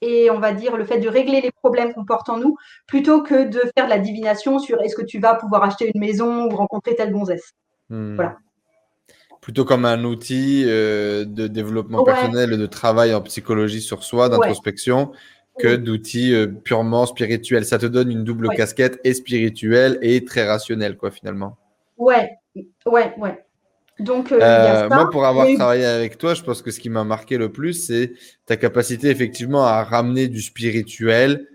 et on va dire le fait de régler les problèmes qu'on porte en nous plutôt que de faire de la divination sur est-ce que tu vas pouvoir acheter une maison ou rencontrer telle gonzesse. Hmm. Voilà. Plutôt comme un outil euh, de développement personnel et de travail en psychologie sur soi, d'introspection, que d'outils euh, purement spirituels. Ça te donne une double casquette et spirituelle et très rationnelle, quoi, finalement. Ouais, ouais, ouais. Donc, euh, moi, pour avoir travaillé avec toi, je pense que ce qui m'a marqué le plus, c'est ta capacité effectivement à ramener du spirituel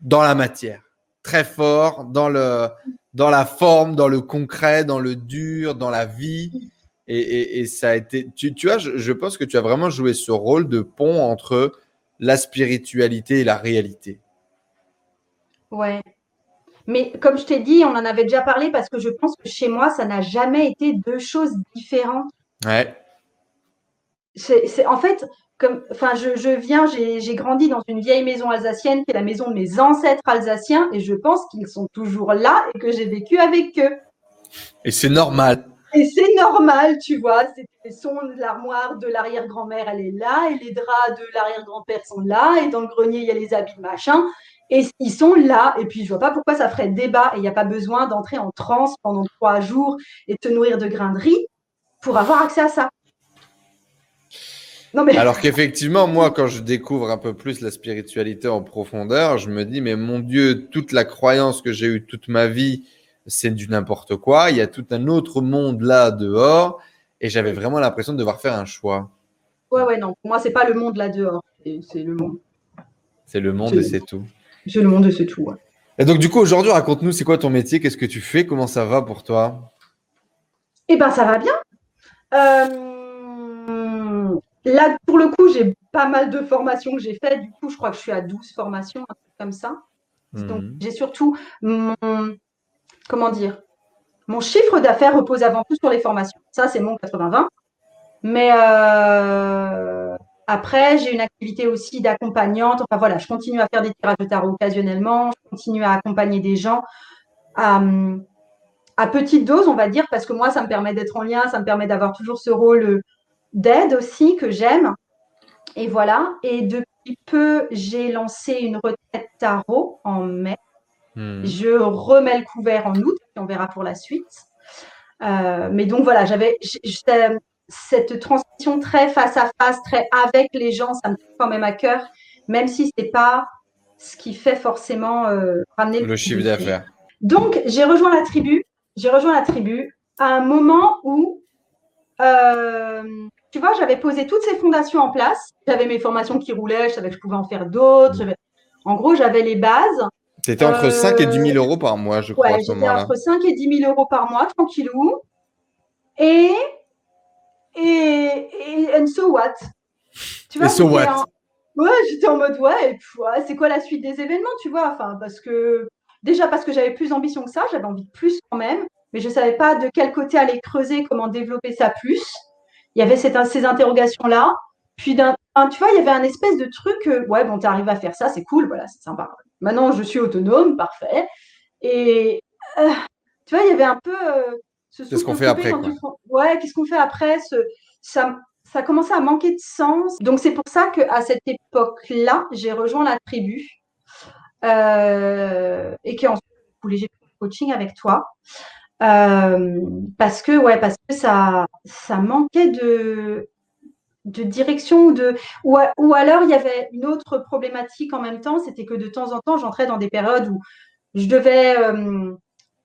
dans la matière, très fort, dans, le, dans la forme, dans le concret, dans le dur, dans la vie. Et, ça a été, tu, tu vois, je, je, pense que tu as vraiment joué ce rôle de pont entre la spiritualité et la réalité. Ouais, mais comme je t'ai dit, on en avait déjà parlé parce que je pense que chez moi, ça n'a jamais été deux choses différentes. Ouais. C'est, en fait, comme, enfin, je, je viens, j'ai, grandi dans une vieille maison alsacienne qui est la maison de mes ancêtres alsaciens et je pense qu'ils sont toujours là et que j'ai vécu avec eux. Et c'est normal. Et c'est normal, tu vois. L'armoire de l'arrière-grand-mère, elle est là, et les draps de l'arrière-grand-père sont là, et dans le grenier, il y a les habits de machin. Et ils sont là, et puis je vois pas pourquoi ça ferait débat, et il n'y a pas besoin d'entrer en transe pendant trois jours et de te nourrir de grains de riz pour avoir accès à ça. Non mais... Alors qu'effectivement, moi, quand je découvre un peu plus la spiritualité en profondeur, je me dis, mais mon Dieu, toute la croyance que j'ai eue toute ma vie, c'est du n'importe quoi. Il y a tout un autre monde là dehors, et j'avais vraiment l'impression de devoir faire un choix. Ouais, ouais, non. Pour moi, c'est pas le monde là dehors, c'est le monde. C'est le monde et c'est tout. C'est le monde, c'est tout. Et donc, du coup, aujourd'hui, raconte-nous, c'est quoi ton métier? Qu'est-ce que tu fais? Comment ça va pour toi? Eh bien, ça va bien. Euh, Là, pour le coup, j'ai pas mal de formations que j'ai faites. Du coup, je crois que je suis à 12 formations, un truc comme ça. Donc, mhm. j'ai surtout mon, comment dire, mon chiffre d'affaires repose avant tout sur les formations. Ça, c'est mon 80-20. Mais euh, après, j'ai une activité aussi d'accompagnante. Enfin voilà, je continue à faire des tirages de tarot occasionnellement. Je continue à accompagner des gens à, à petite dose, on va dire, parce que moi, ça me permet d'être en lien, ça me permet d'avoir toujours ce rôle d'aide aussi que j'aime. Et voilà. Et depuis peu, j'ai lancé une retraite tarot en mai. Hmm. Je remets le couvert en août, et on verra pour la suite. Euh, mais donc voilà, j'avais cette transition très face à face, très avec les gens, ça me fait quand même à cœur, même si ce n'est pas ce qui fait forcément euh, ramener le, chiffre d'affaires. Donc j'ai rejoint la tribu. J'ai rejoint la tribu à un moment où euh, tu vois, j'avais posé toutes ces fondations en place. J'avais mes formations qui roulaient, je savais que je pouvais en faire d'autres. En gros, j'avais les bases. C'était entre 5 et 10 000 euros par mois, je crois, à ce moment-là. entre 5 et 10 000 euros par mois, tranquillou. Et, et, et and so what? Tu vois, Et so what? Ouais, j'étais en mode, ouais, c'est quoi la suite des événements, tu vois? Enfin, parce que, déjà parce que j'avais plus d'ambition que ça, j'avais envie de plus quand même, mais je ne savais pas de quel côté aller creuser, comment développer ça plus il y avait ces interrogations-là. Puis, tu vois, il y avait un espèce de truc, ouais, bon, tu arrives à faire ça, c'est cool, voilà, c'est sympa. Maintenant, je suis autonome, parfait. Et euh, tu vois, il y avait un peu euh, ce Qu'est-ce qu'on fait après Ouais, qu'est-ce qu'on fait après ça, ça commençait à manquer de sens. Donc, c'est pour ça qu'à cette époque-là, j'ai rejoint la tribu euh, et qu'ensuite, j'ai fait le coaching avec toi. Euh, parce que ouais, parce que ça, ça manquait de, de direction ou de ou, ou, alors il y avait une autre problématique en même temps, c'était que de temps en temps j'entrais dans des périodes où je devais euh,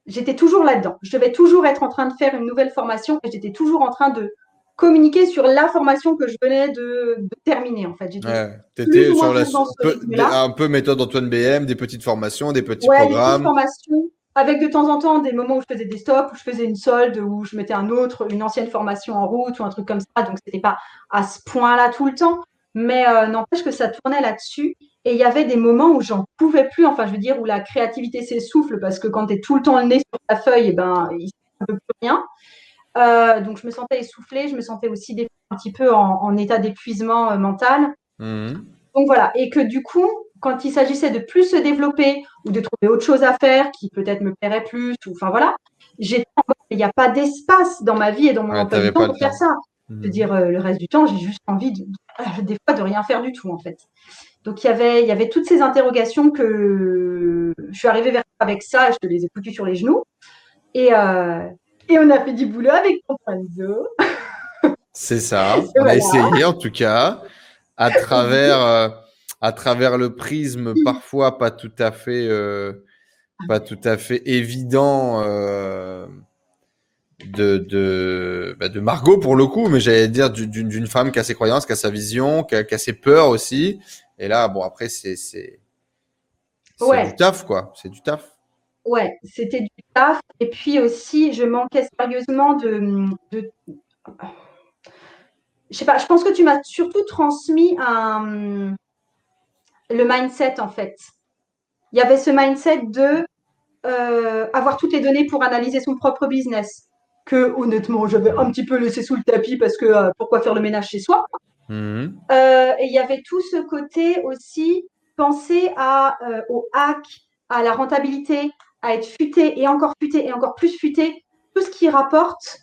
j'étais toujours là-dedans. Je devais toujours être en train de faire une nouvelle formation et j'étais toujours en train de communiquer sur la formation que je venais de, terminer en fait. Ouais, étais sur la, un peu méthode Antoine BM, des petites formations, des petits programmes. Des formations avec de temps en temps des moments où je faisais des stops, où je faisais une solde, où je mettais un autre, une ancienne formation en route ou un truc comme ça. Donc, ce n'était pas à ce point-là tout le temps. Mais euh, n'empêche que ça tournait là-dessus. Et il y avait des moments où j'en pouvais plus, enfin, je veux dire, où la créativité s'essouffle parce que quand tu es tout le temps le nez sur ta feuille, eh ben, il ne peut plus rien. Euh, donc, je me sentais essoufflée. Je me sentais aussi un petit peu en, état d'épuisement euh, mental. Mmh. Donc, voilà. Et que du coup, quand il s'agissait de plus se développer ou de trouver autre chose à faire qui peut-être me plairait plus, ou enfin voilà, il n'y a pas d'espace dans ma vie et dans mon emploi du temps pour faire ça. Je veux hmm. dire, euh, le reste du temps, j'ai juste envie de, euh, des fois de rien faire du tout en fait. Donc il y avait, il y avait toutes ces interrogations que je suis arrivée vers avec ça, je te les ai foutues sur les genoux. Et, euh, et on a fait du boulot avec Comprenzo. C'est ça. on a essayé en tout cas à travers à travers le prisme parfois pas tout à fait, euh, pas tout à fait évident euh, de, de, bah, de, Margot pour le coup, mais j'allais dire d'une femme qui a ses croyances, qui a sa vision, qui a, ses peurs aussi. Et là, bon, après, c'est du taf, quoi. C'est du taf. Ouais, c'était du taf. Et puis aussi, je manquais sérieusement de, de je sais pas, je pense que tu m'as surtout transmis un, le mindset en fait. Il y avait ce mindset de euh, avoir toutes les données pour analyser son propre business. Que honnêtement, j'avais un petit peu laissé sous le tapis parce que euh, pourquoi faire le ménage chez soi? Mhm. euh, Et il y avait tout ce côté aussi, penser à, au hack, à la rentabilité, à être futé et encore futé et encore plus futé, tout ce qui rapporte.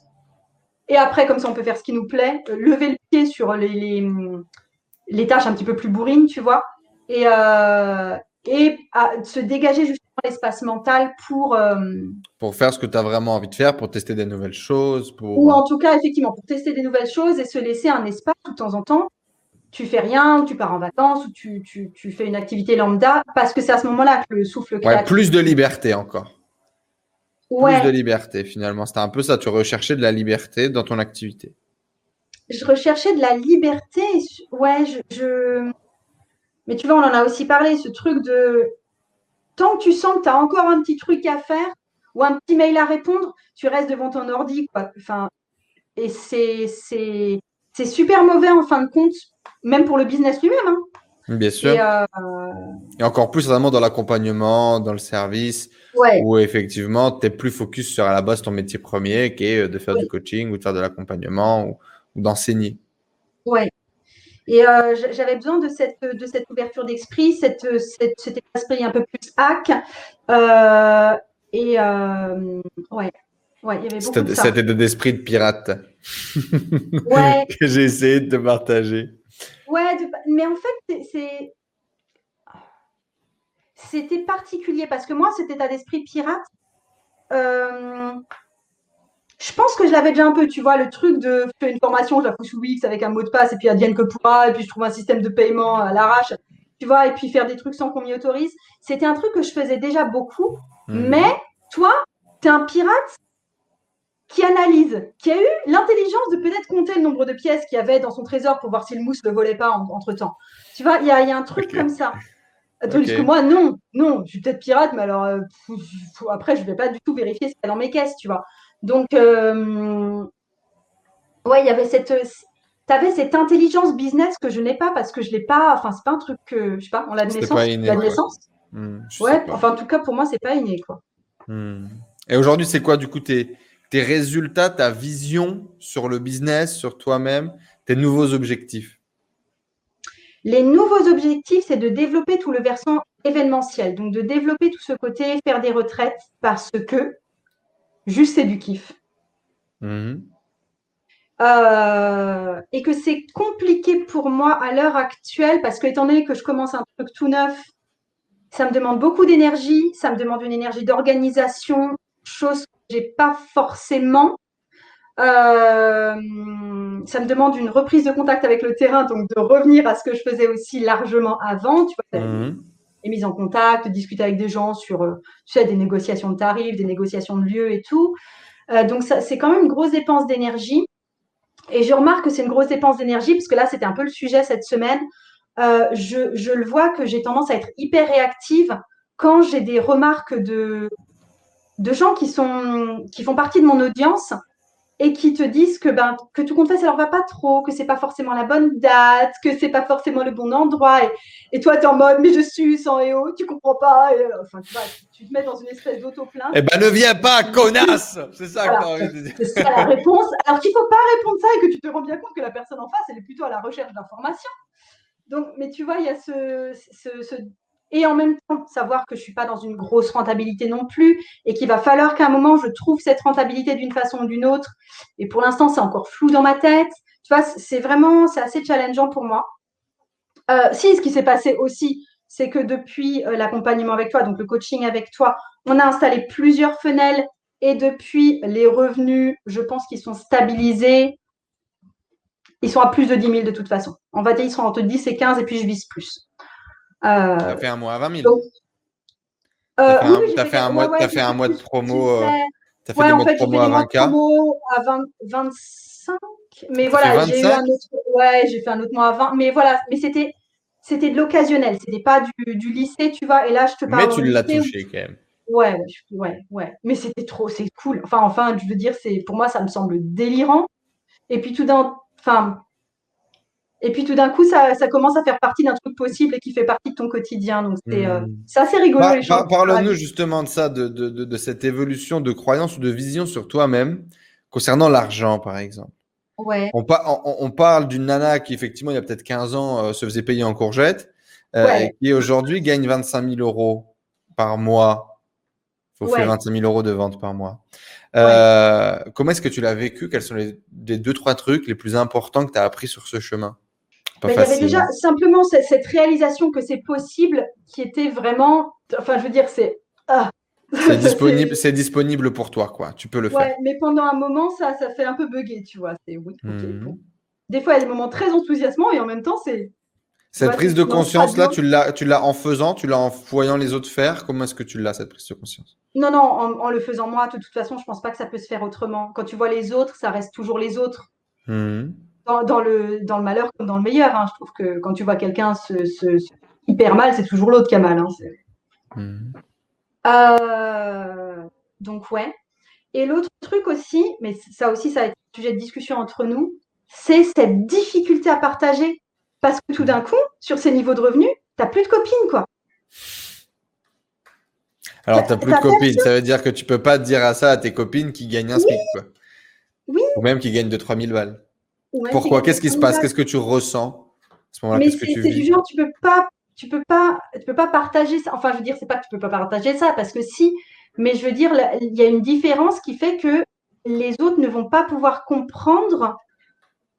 Et après, comme ça, on peut faire ce qui nous plaît, lever le pied sur les, les, les tâches un petit peu plus bourrines, tu vois et, euh, et à se dégager justement l'espace mental pour. Euh, pour faire ce que tu as vraiment envie de faire, pour tester des nouvelles choses. Pour... Ou en tout cas, effectivement, pour tester des nouvelles choses et se laisser un espace de temps en temps. Tu fais rien, tu pars en vacances, ou tu, tu, tu fais une activité lambda, parce que c'est à ce moment-là que le souffle créatif. Ouais, plus de liberté encore. Ouais. Plus de liberté, finalement. C'était un peu ça. Tu recherchais de la liberté dans ton activité. Je recherchais de la liberté. Ouais, je mais tu vois, on en a aussi parlé, ce truc de tant que tu sens que tu as encore un petit truc à faire ou un petit mail à répondre, tu restes devant ton ordi. Quoi. Enfin, et c'est, c'est, c'est super mauvais en fin de compte, même pour le business lui-même. Hein. Bien sûr. Euh, et, encore plus vraiment dans l'accompagnement, dans le service, où effectivement, tu es plus focus sur à la base ton métier premier, qui est de faire du coaching ou de faire de l'accompagnement ou, d'enseigner. Ouais. Et euh, j'avais besoin de cette, de cette ouverture d'esprit, cette, cet esprit un peu plus hack. Euh, et ouais, ouais, il y avait beaucoup de ça. Cet état d'esprit de pirate ouais. que j'ai essayé de te partager. Ouais, mais en fait, c'est. C'était particulier parce que moi, cet état d'esprit pirate, euh, je pense que je l'avais déjà un peu, tu vois, le truc de faire une formation, je la fous sous Wix avec un mot de passe et puis advienne que pourra, et puis je trouve un système de paiement à l'arrache, tu vois, et puis faire des trucs sans qu'on m'y autorise. C'était un truc que je faisais déjà beaucoup, mhm. mais toi, tu es un pirate qui analyse, qui a eu l'intelligence de peut-être compter le nombre de pièces qu'il y avait dans son trésor pour voir si le mousse ne volait pas entre temps. Tu vois, il y, a, un truc comme ça. Tandis que moi, non, non, je suis peut-être pirate, mais alors euh, après, je ne vais pas du tout vérifier ce qu'il y a dans mes caisses, tu vois. Donc, euh, ouais, il y avait cette. Tu avais cette intelligence business que je n'ai pas parce que je ne l'ai pas. Enfin, c'est pas un truc que. Je sais pas, on l'a de naissance. Pas inné, naissance. Hmm, ouais, enfin, en tout cas, pour moi, c'est pas inné, quoi. Hmm. Et aujourd'hui, c'est quoi, du coup, tes, tes résultats, ta vision sur le business, sur toi-même, tes nouveaux objectifs? Les nouveaux objectifs, c'est de développer tout le versant événementiel, donc de développer tout ce côté, faire des retraites, parce que juste c'est du kiff. Mhm. Euh, et que c'est compliqué pour moi à l'heure actuelle, parce que étant donné que je commence un truc tout neuf, ça me demande beaucoup d'énergie, ça me demande une énergie d'organisation, chose j'ai pas forcément. Euh, ça me demande une reprise de contact avec le terrain, donc de revenir à ce que je faisais aussi largement avant. Tu vois, mmh. Les mises en contact, discuter avec des gens sur euh, tu sais, des négociations de tarifs, des négociations de lieux et tout. Euh, donc, c'est quand même une grosse dépense d'énergie. Et je remarque que c'est une grosse dépense d'énergie, parce que là, c'était un peu le sujet cette semaine. je, je le vois que j'ai tendance à être hyper réactive quand j'ai des remarques de, de gens qui, sont, qui font partie de mon audience et qui te disent que, ben, que tout compte fait, ça leur va pas trop, que c'est pas forcément la bonne date, que c'est pas forcément le bon endroit. Et, toi, tu es en mode, mais je suis sans EO, tu comprends pas. Et, euh, enfin, tu, te mets dans une espèce d'auto-plainte. Eh ben, ne viens pas, connasse C'est ça C'est ça la réponse. Alors qu'il faut pas répondre ça et que tu te rends bien compte que la personne en face, elle est plutôt à la recherche d'informations. Donc, mais tu vois, il y a ce, ce et en même temps savoir que je ne suis pas dans une grosse rentabilité non plus et qu'il va falloir qu'à un moment je trouve cette rentabilité d'une façon ou d'une autre. Et pour l'instant, c'est encore flou dans ma tête. Tu vois, c'est vraiment, c'est assez challengeant pour moi. Euh, si, ce qui s'est passé aussi, c'est que depuis euh, l'accompagnement avec toi, donc le coaching avec toi, on a installé plusieurs fenêtres et depuis les revenus, je pense qu'ils sont stabilisés. Ils sont à plus de 10 000 de toute façon. On va dire ils sont entre 10 et 15 et puis je vise plus. Euh, tu as fait un mois à 20 000. tu as fait, un, mois, as fait un mois de promo. Fait des mois de promo à 20K. à 20, 25. Mais voilà, j'ai eu un autre. Ouais, j'ai fait un autre mois à 20. Mais voilà, mais c'était c'était de l'occasionnel, c'était pas du, du, lycée, tu vois. Et là, je te parle. Mais tu l'as touché quand même. Ouais, ouais, ouais. Mais c'était trop, c'est cool. Enfin, enfin, je veux dire, c'est pour moi, ça me semble délirant. Et puis tout d'un, enfin, et puis tout d'un coup, ça, commence à faire partie d'un truc possible et qui fait partie de ton quotidien. Donc c'est euh, hmm. assez rigolo. Parle-nous justement de ça, de, cette évolution de croyance ou de vision sur toi-même concernant l'argent, par exemple. Ouais. On, on, parle d'une nana qui, effectivement, il y a peut-être 15 ans, euh, se faisait payer en courgettes euh, et qui aujourd'hui gagne 25 000 euros par mois. Il faut faire 25 000 euros de vente par mois. comment est-ce que tu l'as vécu? Quels sont les, les, deux, trois trucs les plus importants que tu as appris sur ce chemin? Il y avait déjà simplement cette, réalisation que c'est possible qui était vraiment. Enfin, je veux dire, c'est. Ah. C'est disponible, c'est disponible pour toi, quoi. Tu peux le ouais, faire. mais pendant un moment, ça, ça fait un peu bugger, tu vois. C'est oui, mhm. Des fois, il y a des moments très enthousiasmants et en même temps, c'est. Cette prise de conscience là, tu l'as, tu l'as en faisant, tu l'as en voyant les autres faire? Comment est-ce que tu l'as cette prise de conscience? Non, non, en, le faisant moi. De toute façon, je pense pas que ça peut se faire autrement. Quand tu vois les autres, ça reste toujours les autres. Mhm dans, le, dans le malheur comme dans le meilleur. Hein. Je trouve que quand tu vois quelqu'un se, hyper mal, c'est toujours l'autre qui a mal. Hein. Euh, donc, ouais. Et l'autre truc aussi, mais ça aussi, ça a été sujet de discussion entre nous, c'est cette difficulté à partager. Parce que tout d'un coup, sur ces niveaux de revenus, tu n'as plus de copines, quoi. Alors, tu n'as plus de copines. Ça veut dire que tu peux pas dire à ça à tes copines qui gagnent un SMIC, quoi. Oui. Ou même qui gagnent 2-3 000 balles. Pourquoi? Qu'est-ce qui se passe? Qu'est-ce que tu ressens à ce moment-là? Mais c'est du genre, tu peux pas, tu peux pas, tu peux pas partager ça. Enfin, je veux dire, c'est pas que tu peux pas partager ça, parce que si, mais je veux dire, il y a une différence qui fait que les autres ne vont pas pouvoir comprendre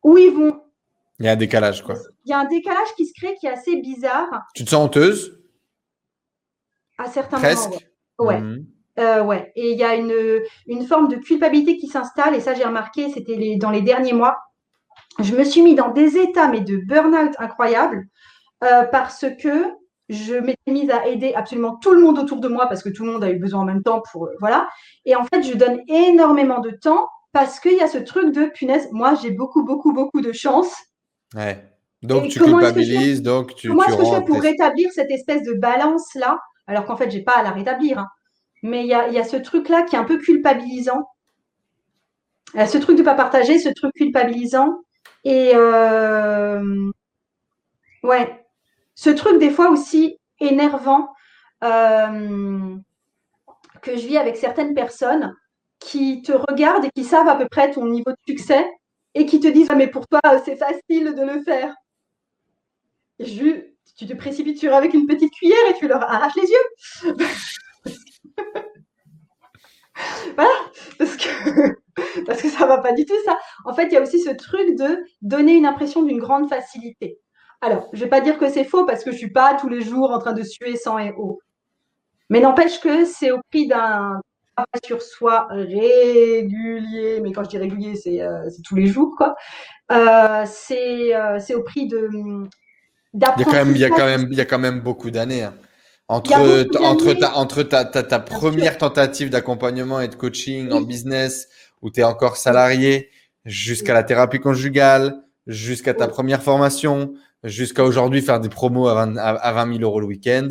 où ils vont. Il y a un décalage, quoi. Il y a un décalage qui se crée qui est assez bizarre. Tu te sens honteuse? À certains Presque? moments. Ouais. Mhm. Euh, ouais. Et il y a une, une forme de culpabilité qui s'installe, et ça, j'ai remarqué, c'était dans les derniers mois. Je me suis mis dans des états, mais de burn-out incroyables, euh, parce que je m'étais mise à aider absolument tout le monde autour de moi, parce que tout le monde a eu besoin en même temps pour. Euh, voilà. Et en fait, je donne énormément de temps parce qu'il y a ce truc de punaise, moi, j'ai beaucoup, beaucoup, beaucoup de chance. Ouais. Donc, tu culpabilises, donc tu. Comment est-ce que je fais pour rétablir cette espèce de balance-là, alors qu'en fait, je n'ai pas à la rétablir. Hein. Mais il y a, ce truc-là qui est un peu culpabilisant. ce truc de ne pas partager, ce truc culpabilisant. Et euh, ouais, ce truc des fois aussi énervant euh, que je vis avec certaines personnes qui te regardent et qui savent à peu près ton niveau de succès et qui te disent ah, mais pour toi c'est facile de le faire. je, tu te précipites sur avec une petite cuillère et tu leur arraches les yeux. voilà, parce que, parce que ça va pas du tout ça. En fait, il y a aussi ce truc de donner une impression d'une grande facilité. Alors, je vais pas dire que c'est faux parce que je suis pas tous les jours en train de suer sans et eau. Mais n'empêche que c'est au prix d'un travail sur soi régulier. Mais quand je dis régulier, c'est euh, tous les jours, quoi. Euh, euh, c'est au prix de d'apprendre. Il y a quand même, il y a quand même beaucoup d'années. Hein. Entre, entre, ta, entre ta, ta, première tentative d'accompagnement et de coaching en business où tu es encore salarié, jusqu'à la thérapie conjugale, jusqu'à ta première formation, jusqu'à aujourd'hui faire des promos à 20, à 20 000 euros le week-end,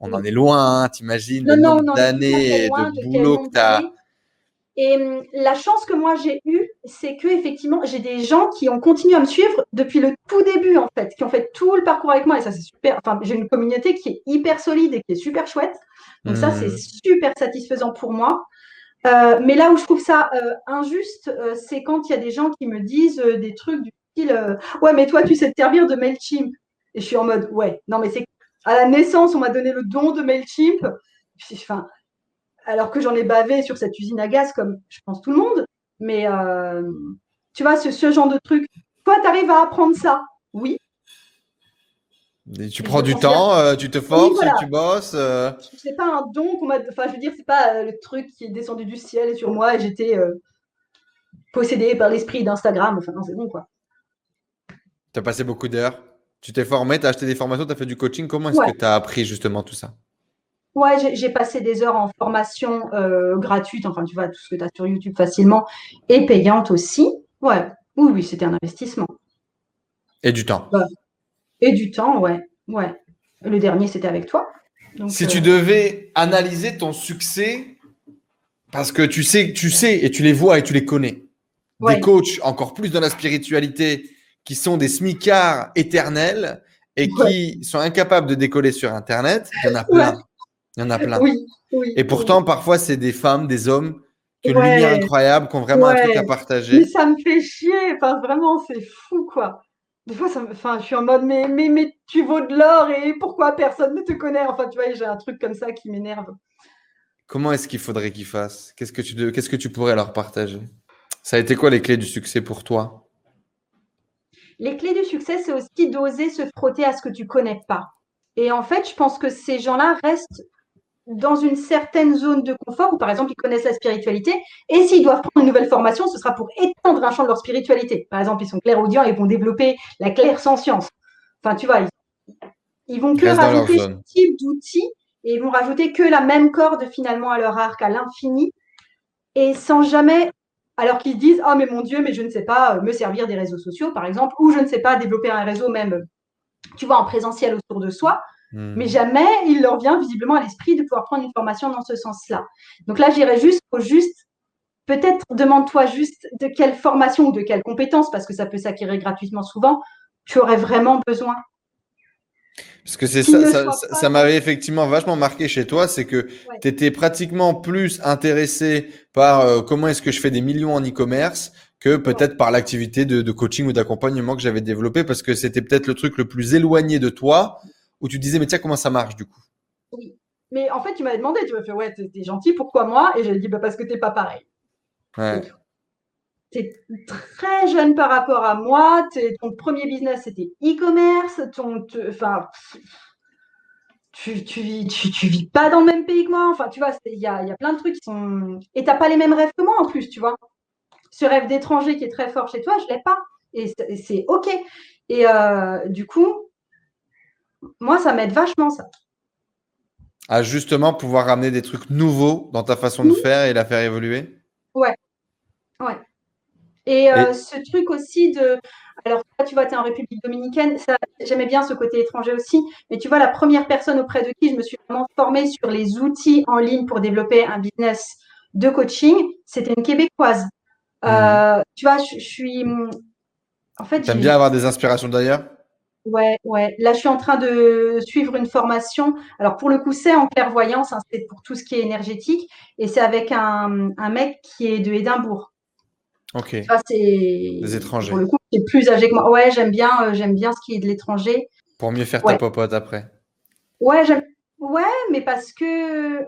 on en est loin, hein, t'imagines, le nombre d'années de boulot que tu as. Et la chance que moi j'ai eue, c'est que effectivement, j'ai des gens qui ont continué à me suivre depuis le tout début en fait, qui ont fait tout le parcours avec moi et ça c'est super. Enfin, j'ai une communauté qui est hyper solide et qui est super chouette. Donc ça c'est mmh. super satisfaisant pour moi. Euh, mais là où je trouve ça euh, injuste, euh, c'est quand il y a des gens qui me disent des trucs du style Ouais, mais toi, tu sais te servir de MailChimp. Et je suis en mode Ouais, non, mais c'est à la naissance, on m'a donné le don de MailChimp. Enfin, alors que j'en ai bavé sur cette usine à gaz, comme je pense tout le monde. Mais tu vois, ce, ce, genre de truc. Toi, tu arrives à apprendre ça? Oui, tu prends du temps, euh, tu te forces, tu bosses. Euh... C'est pas un don qu'on m'a. Enfin, je veux dire, c'est pas euh, le truc qui est descendu du ciel sur moi et j'étais euh, possédé par l'esprit d'Instagram. Enfin, non, c'est bon, quoi. Tu as passé beaucoup d'heures. Tu t'es formé, tu as acheté des formations, tu as fait du coaching. Comment est-ce que tu as appris justement tout ça? Ouais, j'ai passé des heures en formation gratuite, enfin, tu vois, tout ce que tu as sur YouTube facilement, et payante aussi. Ouais, oui, oui, c'était un investissement. Et du temps. Et du temps, ouais. ouais. Le dernier, c'était avec toi. si tu euh, devais analyser ton succès, parce que tu sais, tu sais et tu les vois et tu les connais, des coachs encore plus dans la spiritualité qui sont des smicards éternels et qui sont incapables de décoller sur Internet, il y en a plein. Il y en a plein. et pourtant, parfois, c'est des femmes, des hommes qui ont une lumière incroyable, qui ont vraiment un truc à partager. Mais ça me fait chier. Enfin, vraiment, c'est fou, quoi. Des fois, ça enfin, je suis en mode, mais, mais, mais tu vaux de l'or et pourquoi personne ne te connaît? Enfin, tu vois, j'ai un truc comme ça qui m'énerve. Comment est-ce qu'il faudrait qu'ils fassent Qu'est-ce que tu qu'est-ce que tu pourrais leur partager? Ça a été quoi les clés du succès pour toi? Les clés du succès, c'est aussi d'oser se frotter à ce que tu connais pas. Et en fait, je pense que ces gens-là restent dans une certaine zone de confort où, par exemple, ils connaissent la spiritualité. Et s'ils doivent prendre une nouvelle formation, ce sera pour étendre un champ de leur spiritualité. Par exemple, ils sont clairaudients et vont développer la claire science. Enfin, tu vois, ils, vont que rajouter ce type d'outils et ils vont rajouter que la même corde finalement à leur arc, à l'infini, et sans jamais, alors qu'ils disent, oh mais mon Dieu, mais je ne sais pas euh, me servir des réseaux sociaux, par exemple, ou je ne sais pas développer un réseau même, tu vois, en présentiel autour de soi. Hmm. Mais jamais il leur vient visiblement à l'esprit de pouvoir prendre une formation dans ce sens-là. Donc là, j'irais juste au juste peut-être demande-toi juste de quelle formation ou de quelle compétence, parce que ça peut s'acquérir gratuitement souvent, tu aurais vraiment besoin. Parce que c'est ça, ça, m'avait effectivement vachement marqué chez toi, c'est que tu étais pratiquement plus intéressé par euh, comment est-ce que je fais des millions en e-commerce que peut-être par l'activité de, coaching ou d'accompagnement que j'avais développé, parce que c'était peut-être le truc le plus éloigné de toi, où tu disais, mais tiens, comment ça marche du coup? Oui, mais en fait, tu m'avais demandé, tu m'as fait, ouais, t'es gentil, pourquoi moi? Et j'ai dit, bah, parce que t'es pas pareil. Ouais. T'es très jeune par rapport à moi, ton premier business c'était e-commerce, ton, enfin, tu, tu, vis, tu, vis pas dans le même pays que moi, enfin, tu vois, il y a, y a plein de trucs qui sont. Et t'as pas les mêmes rêves que moi en plus, tu vois. Ce rêve d'étranger qui est très fort chez toi, je l'ai pas. Et c'est OK. Et euh, du coup, moi, ça m'aide vachement, ça à justement pouvoir ramener des trucs nouveaux dans ta façon de faire et la faire évoluer Ouais. Ouais. Et, euh, ce truc aussi de. Alors, toi, tu vois, tu es en République dominicaine, j'aimais bien ce côté étranger aussi, mais tu vois, la première personne auprès de qui je me suis vraiment formée sur les outils en ligne pour développer un business de coaching, c'était une Québécoise. Euh, mmh. Tu vois, je, suis. En fait. T'aimes bien avoir des inspirations d'ailleurs Ouais, ouais. Là, je suis en train de suivre une formation. Alors, pour le coup, c'est en clairvoyance, hein, c'est pour tout ce qui est énergétique. Et c'est avec un, un, mec qui est de Édimbourg. Ok. c'est. Des étrangers. Pour le coup, c'est plus âgé que moi. Ouais, j'aime bien, euh, j'aime bien ce qui est de l'étranger. Pour mieux faire ta popote après. Ouais, j'aime. Ouais, mais parce que.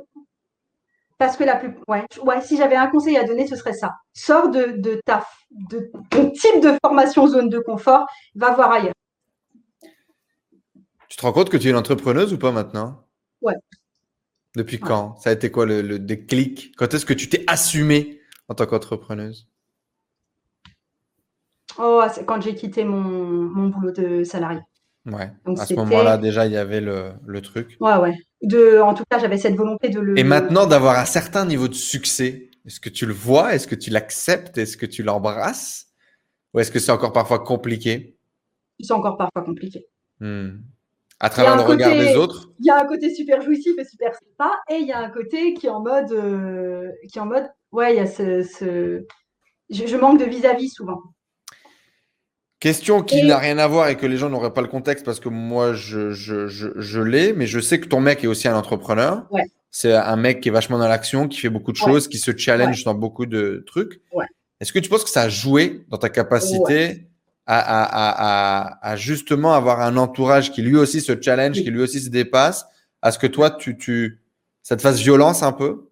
Parce que la plus. Ouais, ouais si j'avais un conseil à donner, ce serait ça. Sors de, de ta. de ton type de formation zone de confort, va voir ailleurs. Tu te rends compte que tu es une entrepreneuse ou pas maintenant? Ouais. Depuis quand? Ça a été quoi le, déclic? Quand est-ce que tu t'es assumée en tant qu'entrepreneuse? Oh, c'est quand j'ai quitté mon, boulot de salarié. Ouais. à ce moment-là, déjà, il y avait le, truc. Ouais, ouais. De, en tout cas, j'avais cette volonté de le. Et maintenant, d'avoir un certain niveau de succès, est-ce que tu le vois? Est-ce que tu l'acceptes? Est-ce que tu l'embrasses? Ou est-ce que c'est encore parfois compliqué? C'est encore parfois compliqué. Hmm. À travers le regard des autres Il y a un côté super jouissif et super sympa, et il y a un côté qui est en mode, euh, qui est en mode, ouais, il y a ce, Je, manque de vis-à-vis souvent. Question qui n'a rien à voir et que les gens n'auraient pas le contexte parce que moi je, je, je, l'ai, mais je sais que ton mec est aussi un entrepreneur. Ouais. C'est un mec qui est vachement dans l'action, qui fait beaucoup de choses, qui se challenge dans beaucoup de trucs. Est-ce que tu penses que ça a joué dans ta capacité à, justement avoir un entourage qui lui aussi se challenge, qui lui aussi se dépasse, à ce que toi, tu, tu, ça te fasse violence un peu?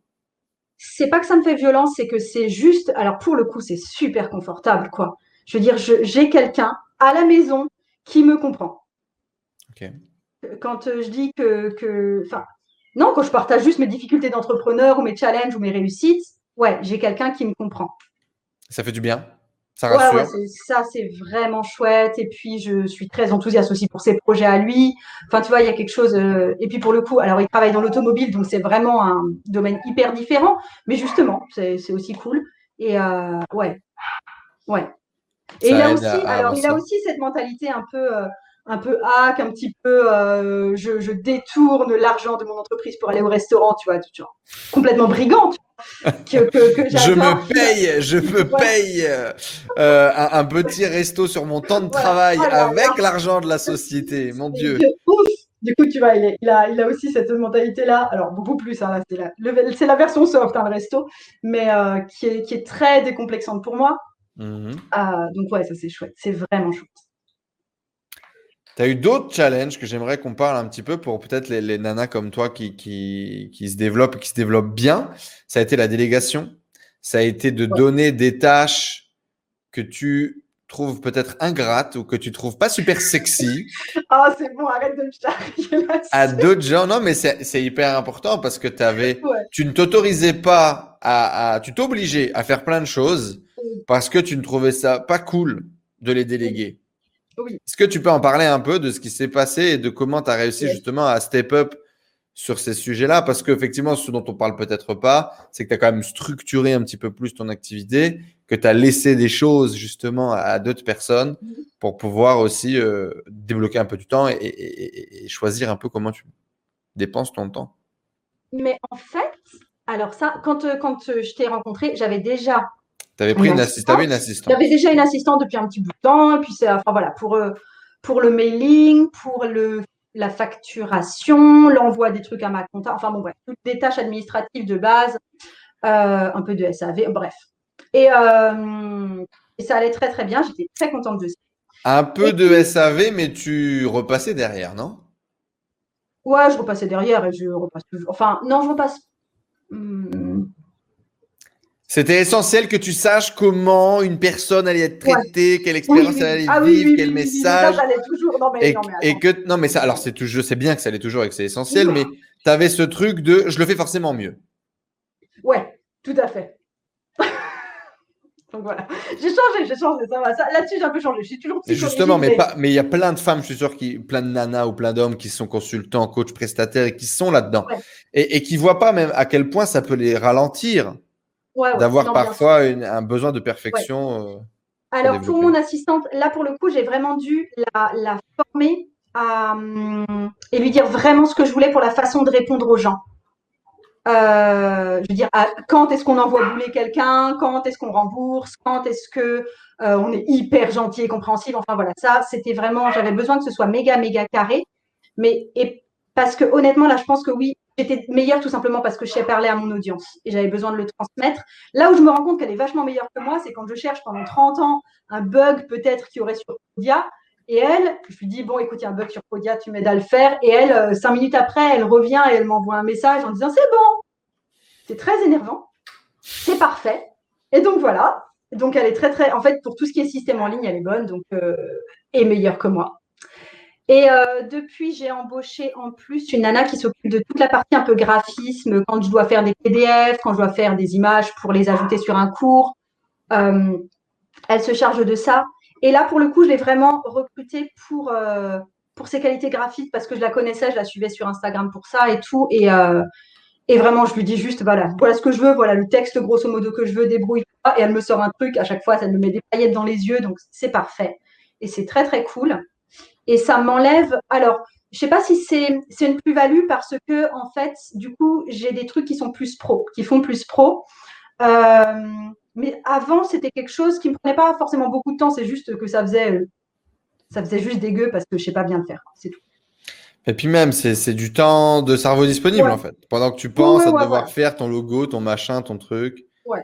C'est pas que ça me fait violence, c'est que c'est juste. Alors pour le coup, c'est super confortable, quoi. Je veux dire, j'ai quelqu'un à la maison qui me comprend. Quand euh, je dis que, enfin, non, quand je partage juste mes difficultés d'entrepreneur ou mes challenges ou mes réussites, ouais, j'ai quelqu'un qui me comprend. Ça fait du bien? Ça Ouais, ça, c'est vraiment chouette. Et puis, je suis très enthousiaste aussi pour ses projets à lui. Enfin, tu vois, il y a quelque chose. Euh, et puis, pour le coup, alors, il travaille dans l'automobile, donc c'est vraiment un domaine hyper différent. Mais justement, c'est aussi cool. Et euh, ouais, ouais. Et il a aussi, alors, il a aussi cette mentalité un peu. Euh, un peu hack, un petit peu, je, détourne l'argent de mon entreprise pour aller au restaurant, tu vois, tu vois complètement brigand. Je me paye, je me paye euh, un, petit resto sur mon temps de travail avec l'argent de la société, mon Dieu. Du coup, tu vois, il, a, il a, aussi cette mentalité-là. Alors, beaucoup plus, hein, c'est la, version soft, hein, le resto, mais euh, qui, est, qui, est, très décomplexante pour moi. Mhm. Euh, donc, ouais, ça, c'est chouette. C'est vraiment chouette. Tu as eu d'autres challenges que j'aimerais qu'on parle un petit peu pour peut-être les, nanas comme toi qui, qui, qui, se développent et qui se développent bien. Ça a été la délégation. Ça a été de donner des tâches que tu trouves peut-être ingrates ou que tu trouves pas super sexy. Ah, c'est bon, arrête de me charrier À d'autres gens, non, mais c'est hyper important parce que avais, tu ne t'autorisais pas à, à tu t'obligeais à faire plein de choses parce que tu ne trouvais ça pas cool de les déléguer. Est-ce que tu peux en parler un peu de ce qui s'est passé et de comment tu as réussi justement à step up sur ces sujets-là? Parce qu'effectivement, ce dont on parle peut-être pas, c'est que tu as quand même structuré un petit peu plus ton activité, que tu as laissé des choses justement à, d'autres personnes mhm. pour pouvoir aussi euh, débloquer un peu du temps et, choisir un peu comment tu dépenses ton temps. Mais en fait, Alors ça, quand, quand je t'ai rencontré, j'avais déjà tu avais pris une, assistante. une assistante. J'avais déjà une assistante depuis un petit bout de temps. Et puis, c'est, enfin, voilà, pour, euh, pour le mailing, pour le, la facturation, l'envoi des trucs à ma compta. Enfin, bon, bref, toutes des tâches administratives de base, euh, un peu de SAV, bref. Euh, et, ça allait très, très bien. J'étais très contente de ça. Un peu de SAV, mais tu repassais derrière, non? Ouais, je repassais derrière et je repasse toujours. Enfin, non, je repasse. Hmm, c'était essentiel que tu saches comment une personne allait être traitée, quelle expérience elle allait ah vivre, quel message. Ça, toujours. Non, mais, et, non, mais et, que non, mais ça, alors c'est je sais bien que ça allait toujours et que c'est essentiel, mais tu avais ce truc de je le fais forcément mieux. Ouais, tout à fait. Donc voilà, j'ai changé, j'ai changé, ça va. Là-dessus, j'ai un peu changé. Je suis toujours Justement, mais pas, mais il y a plein de femmes, je suis sûr, qui, plein de nanas ou plein d'hommes qui sont consultants, coachs, prestataires et qui sont là-dedans et, et qui voient pas même à quel point ça peut les ralentir d'avoir parfois un besoin de perfection. Euh, Alors, pour mon assistante, là, pour le coup, j'ai vraiment dû la, former et lui dire vraiment ce que je voulais pour la façon de répondre aux gens. Euh, je veux dire, quand est-ce qu'on envoie bouler quelqu'un? Quand est-ce qu'on rembourse? Quand est-ce que euh, on est hyper gentil et compréhensible Enfin voilà, ça, c'était vraiment, j'avais besoin que ce soit méga, méga carré. Mais et parce que honnêtement, là, je pense que oui, j'étais meilleure tout simplement parce que je sais parler à mon audience et j'avais besoin de le transmettre. Là où je me rends compte qu'elle est vachement meilleure que moi, c'est quand je cherche pendant 30 ans un bug peut-être qui aurait sur Podia. Et elle, je lui dis, bon, écoute, il y a un bug sur Podia, tu m'aides à le faire. Et elle, euh, cinq minutes après, elle revient et elle m'envoie un message en disant, c'est bon. C'est très énervant. C'est parfait. Et donc voilà. Donc elle est très, très. En fait, pour tout ce qui est système en ligne, elle est bonne. Donc, euh, et meilleure que moi. Et euh, depuis, j'ai embauché en plus une nana qui s'occupe de toute la partie un peu graphisme, quand je dois faire des PDF, quand je dois faire des images pour les ajouter sur un cours. Euh, elle se charge de ça. Et là, pour le coup, je l'ai vraiment recrutée pour, euh, pour ses qualités graphiques parce que je la connaissais, je la suivais sur Instagram pour ça et tout. Et, et vraiment, je lui dis juste, voilà, voilà ce que je veux, voilà le texte grosso modo que je veux, débrouille-toi. Et elle me sort un truc, à chaque fois, ça me met des paillettes dans les yeux, donc c'est parfait. Et c'est très, très cool. Et ça m'enlève. Alors, je sais pas si c'est une plus-value parce que, en fait, du coup, j'ai des trucs qui sont plus pro, qui font plus pro. Euh, mais avant, c'était quelque chose qui ne me prenait pas forcément beaucoup de temps. C'est juste que ça faisait, ça faisait juste dégueu parce que je sais pas bien le faire. C'est tout. Et puis même, c'est du temps de cerveau disponible en fait. Pendant que tu penses à devoir faire ton logo, ton machin, ton truc. Ouais.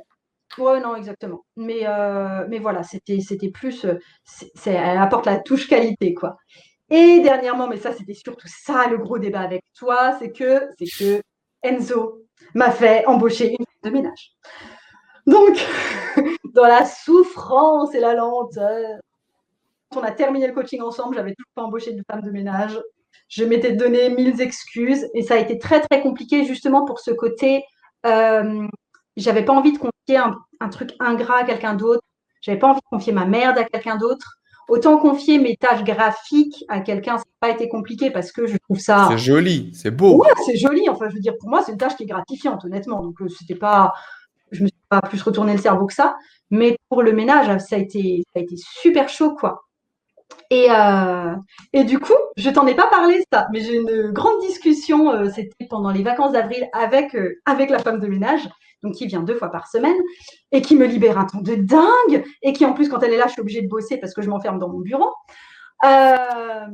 Ouais, non, exactement. Mais, euh, mais voilà, c'était, c'était plus. Euh, c'est, apporte la touche qualité, quoi. Et dernièrement, mais ça, c'était surtout ça le gros débat avec toi, c'est que, c'est que Enzo m'a fait embaucher une femme de ménage. Donc, dans la souffrance et la lenteur, on a terminé le coaching ensemble, j'avais toujours pas embauché de femme de ménage. Je m'étais donné mille excuses et ça a été très très compliqué justement pour ce côté. Euh, j'avais pas envie de confier un, truc ingrat à quelqu'un d'autre. J'avais pas envie de confier ma merde à quelqu'un d'autre. Autant confier mes tâches graphiques à quelqu'un, ça n'a pas été compliqué parce que je trouve ça. C'est joli, c'est beau. Ouais, c'est joli. Enfin, je veux dire, pour moi, c'est une tâche qui est gratifiante, honnêtement. Donc, euh, c'était pas. Je me suis pas plus retourné le cerveau que ça. Mais pour le ménage, ça a été, ça a été super chaud, quoi. Et, euh, et du coup, je t'en ai pas parlé ça, mais j'ai une grande discussion, euh, c'était pendant les vacances d'avril avec, avec la femme de ménage donc qui vient deux fois par semaine, et qui me libère un temps de dingue, et qui en plus, quand elle est là, je suis obligée de bosser parce que je m'enferme dans mon bureau. Euh,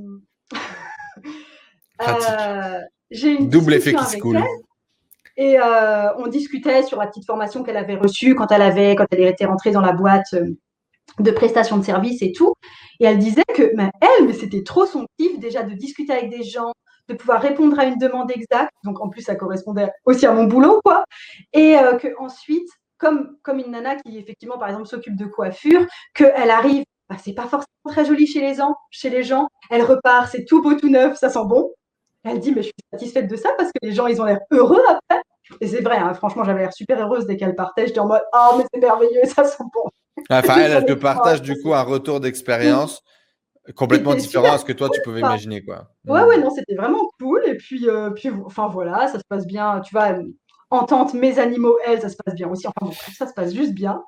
euh, j'ai une double effet qui se coule. Et euh, on discutait sur la petite formation qu'elle avait reçue quand elle avait, quand elle était rentrée dans la boîte de prestation de services et tout. Et elle disait que, elle, mais c'était trop son kiff déjà de discuter avec des gens, de pouvoir répondre à une demande exacte. Donc en plus, ça correspondait aussi à mon boulot, quoi. Et euh, que ensuite, comme, comme une nana qui effectivement, par exemple, s'occupe de coiffure, qu'elle arrive, bah, c'est pas forcément très joli chez les, gens, chez les gens. Elle repart, c'est tout beau, tout neuf, ça sent bon. Elle dit, mais je suis satisfaite de ça parce que les gens, ils ont l'air heureux après. Et c'est vrai, hein, franchement, j'avais l'air super heureuse dès qu'elle partait. J'étais en mode, oh, mais c'est merveilleux, ça sent bon. Enfin, elle, elle te partage du coup un retour d'expérience complètement différent à ce que toi tu pouvais imaginer quoi. Ouais ouais non c'était vraiment cool. Et puis euh, puis enfin voilà ça se passe bien. Tu vois entente mes animaux elles ça se passe bien aussi. Enfin bon ça se passe juste bien.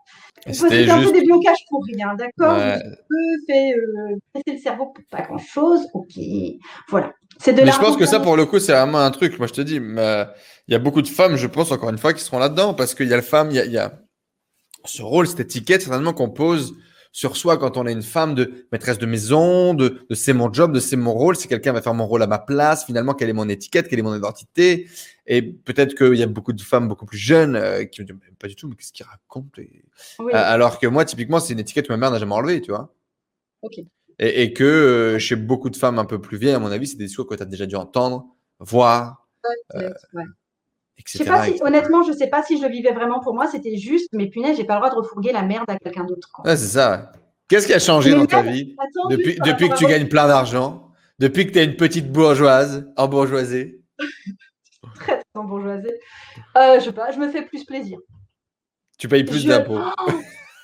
C'était un peu des blocages pour rien d'accord? Ouais. peu fait euh, presser le cerveau pour pas grand chose ok. Voilà. De. Mais je pense que ça pour le coup c'est vraiment un truc. Moi je te dis il y a beaucoup de femmes, je pense, encore une fois, qui seront là-dedans parce qu'il y a le femme, il y a, ce rôle, cette étiquette, certainement qu'on pose sur soi quand on est une femme de maîtresse de maison, de, c'est mon job, de c'est mon rôle, si quelqu'un va faire mon rôle à ma place, finalement, quelle est mon étiquette, quelle est mon identité? Et peut-être qu'il y a beaucoup de femmes beaucoup plus jeunes euh, qui me disent pas du tout, mais qu'est-ce qu'ils racontent euh, Alors que moi, typiquement, c'est une étiquette que ma mère n'a jamais enlevée, tu vois? Et, que euh, chez beaucoup de femmes un peu plus vieilles, à mon avis, c'est des discours que tu as déjà dû entendre, voir. Ouais, je sais pas si, honnêtement, je sais pas si je le vivais vraiment pour moi. C'était juste, mais punaise, j'ai pas le droit de refourguer la merde à quelqu'un d'autre. Ouais, c'est ça. Qu'est-ce qui a changé dans ta vie depuis, depuis que tu gagnes plein d'argent Depuis que tu es une petite bourgeoise, en bourgeoisie Très, très en bourgeoisie. Euh, je sais pas, je me fais plus plaisir. Tu payes plus d'impôts.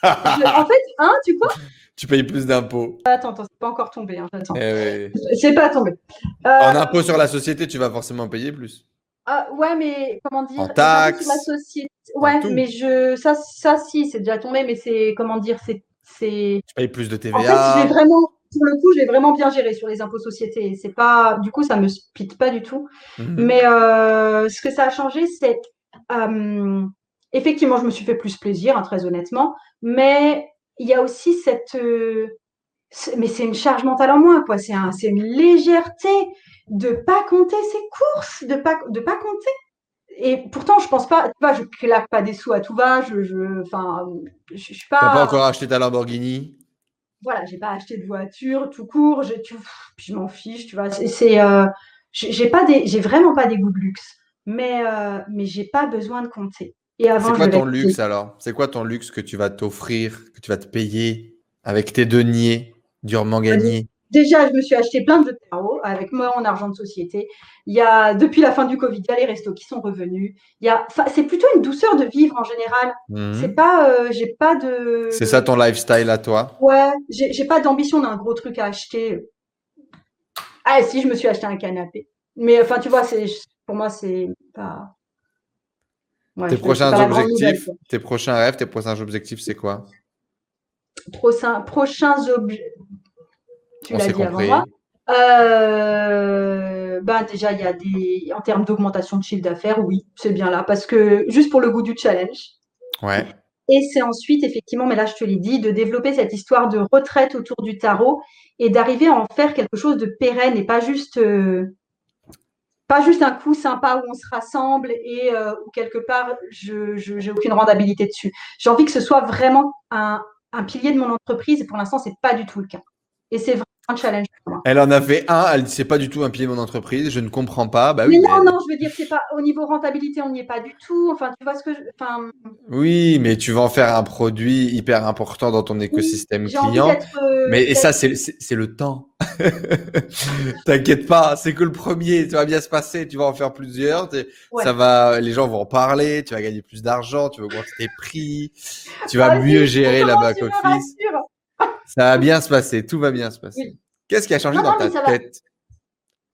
Oh en fait, hein, tu quoi? Tu payes plus d'impôts. Attends, attends, c'est pas encore tombé. Hein, eh C'est pas tombé. Euh... En impôt sur la société, tu vas forcément payer plus. Ah, ouais, mais comment dire En taxe. La société. Ouais, mais je ça, ça si, c'est déjà tombé, mais c'est comment dire, c'est c'est. Tu payes plus de TVA. En fait, j'ai vraiment, pour le coup, j'ai vraiment bien géré sur les impôts sociétés. C'est pas, du coup, ça me spite pas du tout. Mhm. Mais euh, ce que ça a changé, c'est euh, effectivement, je me suis fait plus plaisir, hein, très honnêtement. Mais il y a aussi cette euh, mais c'est une charge mentale en moins, quoi. C'est un, une légèreté de pas compter ses courses, de pas, de pas compter. Et pourtant, je pense pas, tu vois, je claque pas des sous à tout va, je, je, enfin, je, je suis pas. T'as pas encore acheté ta Lamborghini? Voilà, j'ai pas acheté de voiture tout court, je, tu, je m'en fiche, tu vois. C'est, euh, j'ai pas des, j'ai vraiment pas des goûts de luxe, mais, euh, mais j'ai pas besoin de compter. Et avant, c'est quoi ton luxe alors? C'est quoi ton luxe que tu vas t'offrir, que tu vas te payer avec tes deniers? Durement gagné Déjà, je me suis acheté plein de jeux de tarot avec moi en argent de société. Il y a, depuis la fin du Covid, il y a les restos qui sont revenus. Il y a, c'est plutôt une douceur de vivre en général. Mhm. C'est pas, euh, j'ai pas de. C'est ça ton lifestyle à toi? Ouais, j'ai, pas d'ambition d'un gros truc à acheter. Ah, si, je me suis acheté un canapé. Mais enfin, tu vois, c'est, pour moi, c'est pas. tes prochains objectifs, tes prochains rêves, tes prochains objectifs, c'est quoi? Prochains, prochains objets. Tu l'as dit avant moi. Euh, ben déjà, il y a des. En termes d'augmentation de chiffre d'affaires, oui, c'est bien là. Parce que juste pour le goût du challenge. Ouais. Et c'est ensuite, effectivement, mais là, je te l'ai dit, de développer cette histoire de retraite autour du tarot et d'arriver à en faire quelque chose de pérenne et pas juste. Euh, pas juste un coup sympa où on se rassemble et euh, où quelque part je n'ai aucune rentabilité dessus. J'ai envie que ce soit vraiment un, un pilier de mon entreprise et pour l'instant, c'est pas du tout le cas. Et c'est vraiment un challenge pour moi. Elle en a fait un, elle dit c'est pas du tout un pilier de mon entreprise, je ne comprends pas. Bah, oui, mais non, non, je veux dire, c'est pas au niveau rentabilité, on n'y est pas du tout. Enfin, tu vois ce que je. Enfin... Oui, mais tu vas en faire un produit hyper important dans ton écosystème client. Euh, mais et ça, c'est le temps. T'inquiète pas, c'est que le premier, tu va bien se passer, tu vas en faire plusieurs, ça va, les gens vont en parler, tu vas gagner plus d'argent, tu vas augmenter tes prix, tu vas ah, mieux gérer la back office. Ça va bien se passer, tout va bien se passer. Qu'est-ce qui a changé dans ta tête?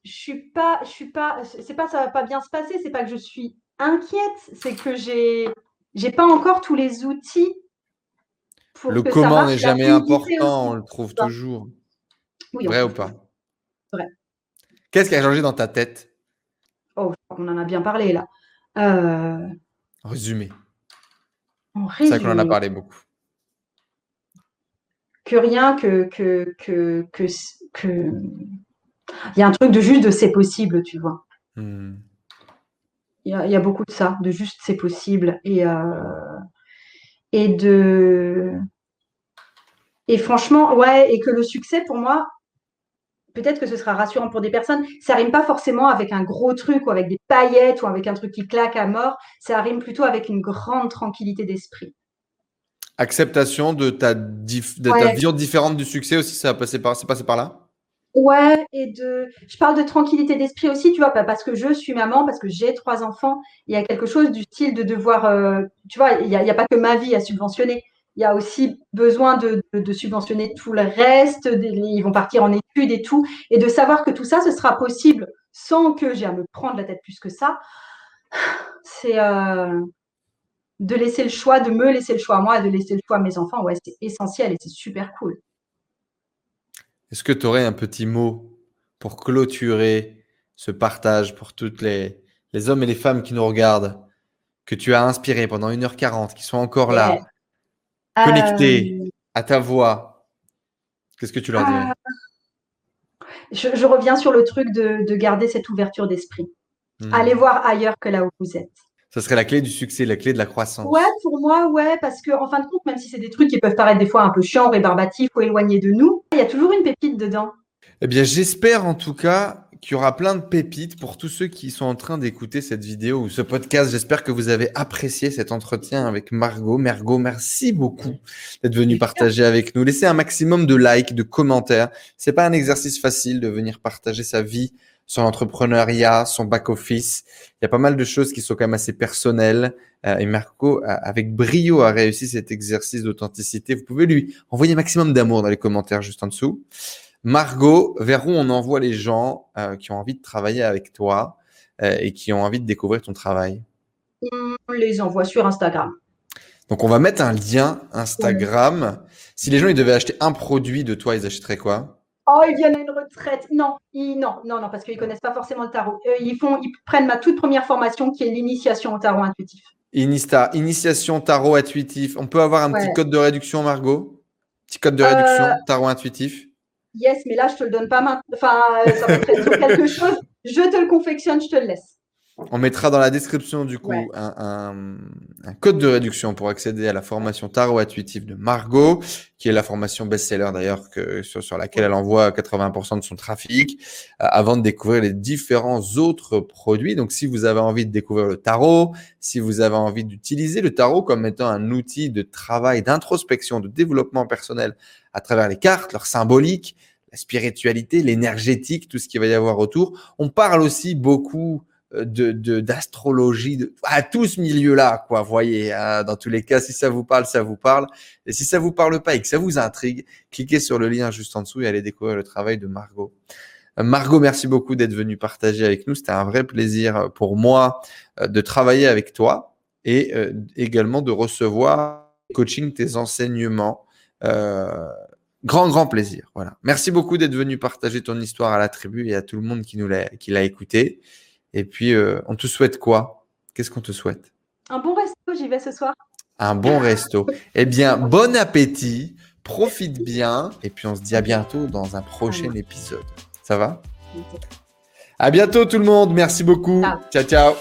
Je suis pas, je suis pas, c'est pas ça va pas bien se passer, c'est pas que je suis inquiète, c'est que j'ai, j'ai pas encore tous les outils. Pour le comment n'est jamais important, on le trouve toujours. Vrai ou pas? Vrai. Qu'est-ce qui a changé dans ta tête? Oh, on en a bien parlé là. Euh... Résumé. C'est ça qu'on en a parlé beaucoup. Que rien que que que que, que... il y a un truc de juste de c'est possible, tu vois. Hmm. Il, y a, beaucoup de ça, de juste c'est possible et euh... et de et franchement, ouais, et que le succès pour moi, peut-être que ce sera rassurant pour des personnes. Ça rime pas forcément avec un gros truc ou avec des paillettes ou avec un truc qui claque à mort. Ça rime plutôt avec une grande tranquillité d'esprit. Acceptation de ta, ta vision différente du succès aussi, ça a passé par, c'est passé par là? Ouais, et de. Je parle de tranquillité d'esprit aussi, tu vois, parce que je suis maman, parce que j'ai trois enfants. Il y a quelque chose du style de devoir. Euh, tu vois, il n'y a, a, pas que ma vie à subventionner il y a aussi besoin de, subventionner tout le reste, ils vont partir en études et tout, et de savoir que tout ça, ce sera possible sans que j'ai à me prendre la tête plus que ça, c'est euh, de laisser le choix, de me laisser le choix à moi, de laisser le choix à mes enfants, ouais, c'est essentiel et c'est super cool. Est-ce que tu aurais un petit mot pour clôturer ce partage pour toutes les les hommes et les femmes qui nous regardent, que tu as inspirés pendant 1h40, qui sont encore là, connectés euh, à ta voix, qu'est-ce que tu leur dirais? Je, reviens sur le truc de, garder cette ouverture d'esprit. Hmm. Allez voir ailleurs que là où vous êtes. Ça serait la clé du succès, la clé de la croissance. Ouais, pour moi, ouais, parce que en fin de compte, même si c'est des trucs qui peuvent paraître des fois un peu chiants, rébarbatifs ou éloignés de nous, il y a toujours une pépite dedans. Eh bien, j'espère en tout cas qu'il y aura plein de pépites pour tous ceux qui sont en train d'écouter cette vidéo ou ce podcast. J'espère que vous avez apprécié cet entretien avec Margot. Margot, merci beaucoup d'être venu partager avec nous. Laissez un maximum de likes, de commentaires. C'est pas un exercice facile de venir partager sa vie, son entrepreneuriat, son back-office. Il y a pas mal de choses qui sont quand même assez personnelles. Euh, et Margot, avec brio, a réussi cet exercice d'authenticité. Vous pouvez lui envoyer un maximum d'amour dans les commentaires juste en dessous. Margot, vers où on envoie les gens euh, qui ont envie de travailler avec toi euh, et qui ont envie de découvrir ton travail? On les envoie sur Instagram. Donc, on va mettre un lien Instagram. Si les gens ils devaient acheter un produit de toi, ils achèteraient quoi? Oh, ils viennent à une retraite. Non, non, non, non, parce qu'ils ne connaissent pas forcément le tarot. Euh, ils, font, ils prennent ma toute première formation qui est l'initiation au tarot intuitif. Inista, initiation tarot intuitif. On peut avoir un petit code de réduction, Margot? Petit code de réduction, tarot intuitif? yes, mais là, je te le donne pas maintenant. Enfin, euh, ça va être quelque chose. Je te le confectionne, je te le laisse. On mettra dans la description du coup un, code de réduction pour accéder à la formation tarot intuitif de Margot, qui est la formation best-seller d'ailleurs sur, sur laquelle elle envoie 80% de son trafic, euh, avant de découvrir les différents autres produits. Donc si vous avez envie de découvrir le tarot, si vous avez envie d'utiliser le tarot comme étant un outil de travail, d'introspection, de développement personnel à travers les cartes, leur symbolique, la spiritualité, l'énergétique, tout ce qu'il va y avoir autour. On parle aussi beaucoup euh, de d'astrologie de, à tout ce milieu-là, quoi. Voyez, hein, dans tous les cas, si ça vous parle, ça vous parle. Et si ça vous parle pas et que ça vous intrigue, cliquez sur le lien juste en dessous et allez découvrir le travail de Margot. Euh, Margot, merci beaucoup d'être venue partager avec nous. C'était un vrai plaisir pour moi euh, de travailler avec toi et également de recevoir coaching tes enseignements. Grand, grand plaisir. Voilà. Merci beaucoup d'être venu partager ton histoire à la tribu et à tout le monde qui nous l'a, qui l'a écouté. Et puis, euh, on te souhaite quoi? Qu'est-ce qu'on te souhaite? Un bon resto, j'y vais ce soir. Un bon resto. eh bien, bon appétit, profite bien, et puis on se dit à bientôt dans un prochain épisode. Ça va? À bientôt tout le monde, merci beaucoup. ciao. ciao.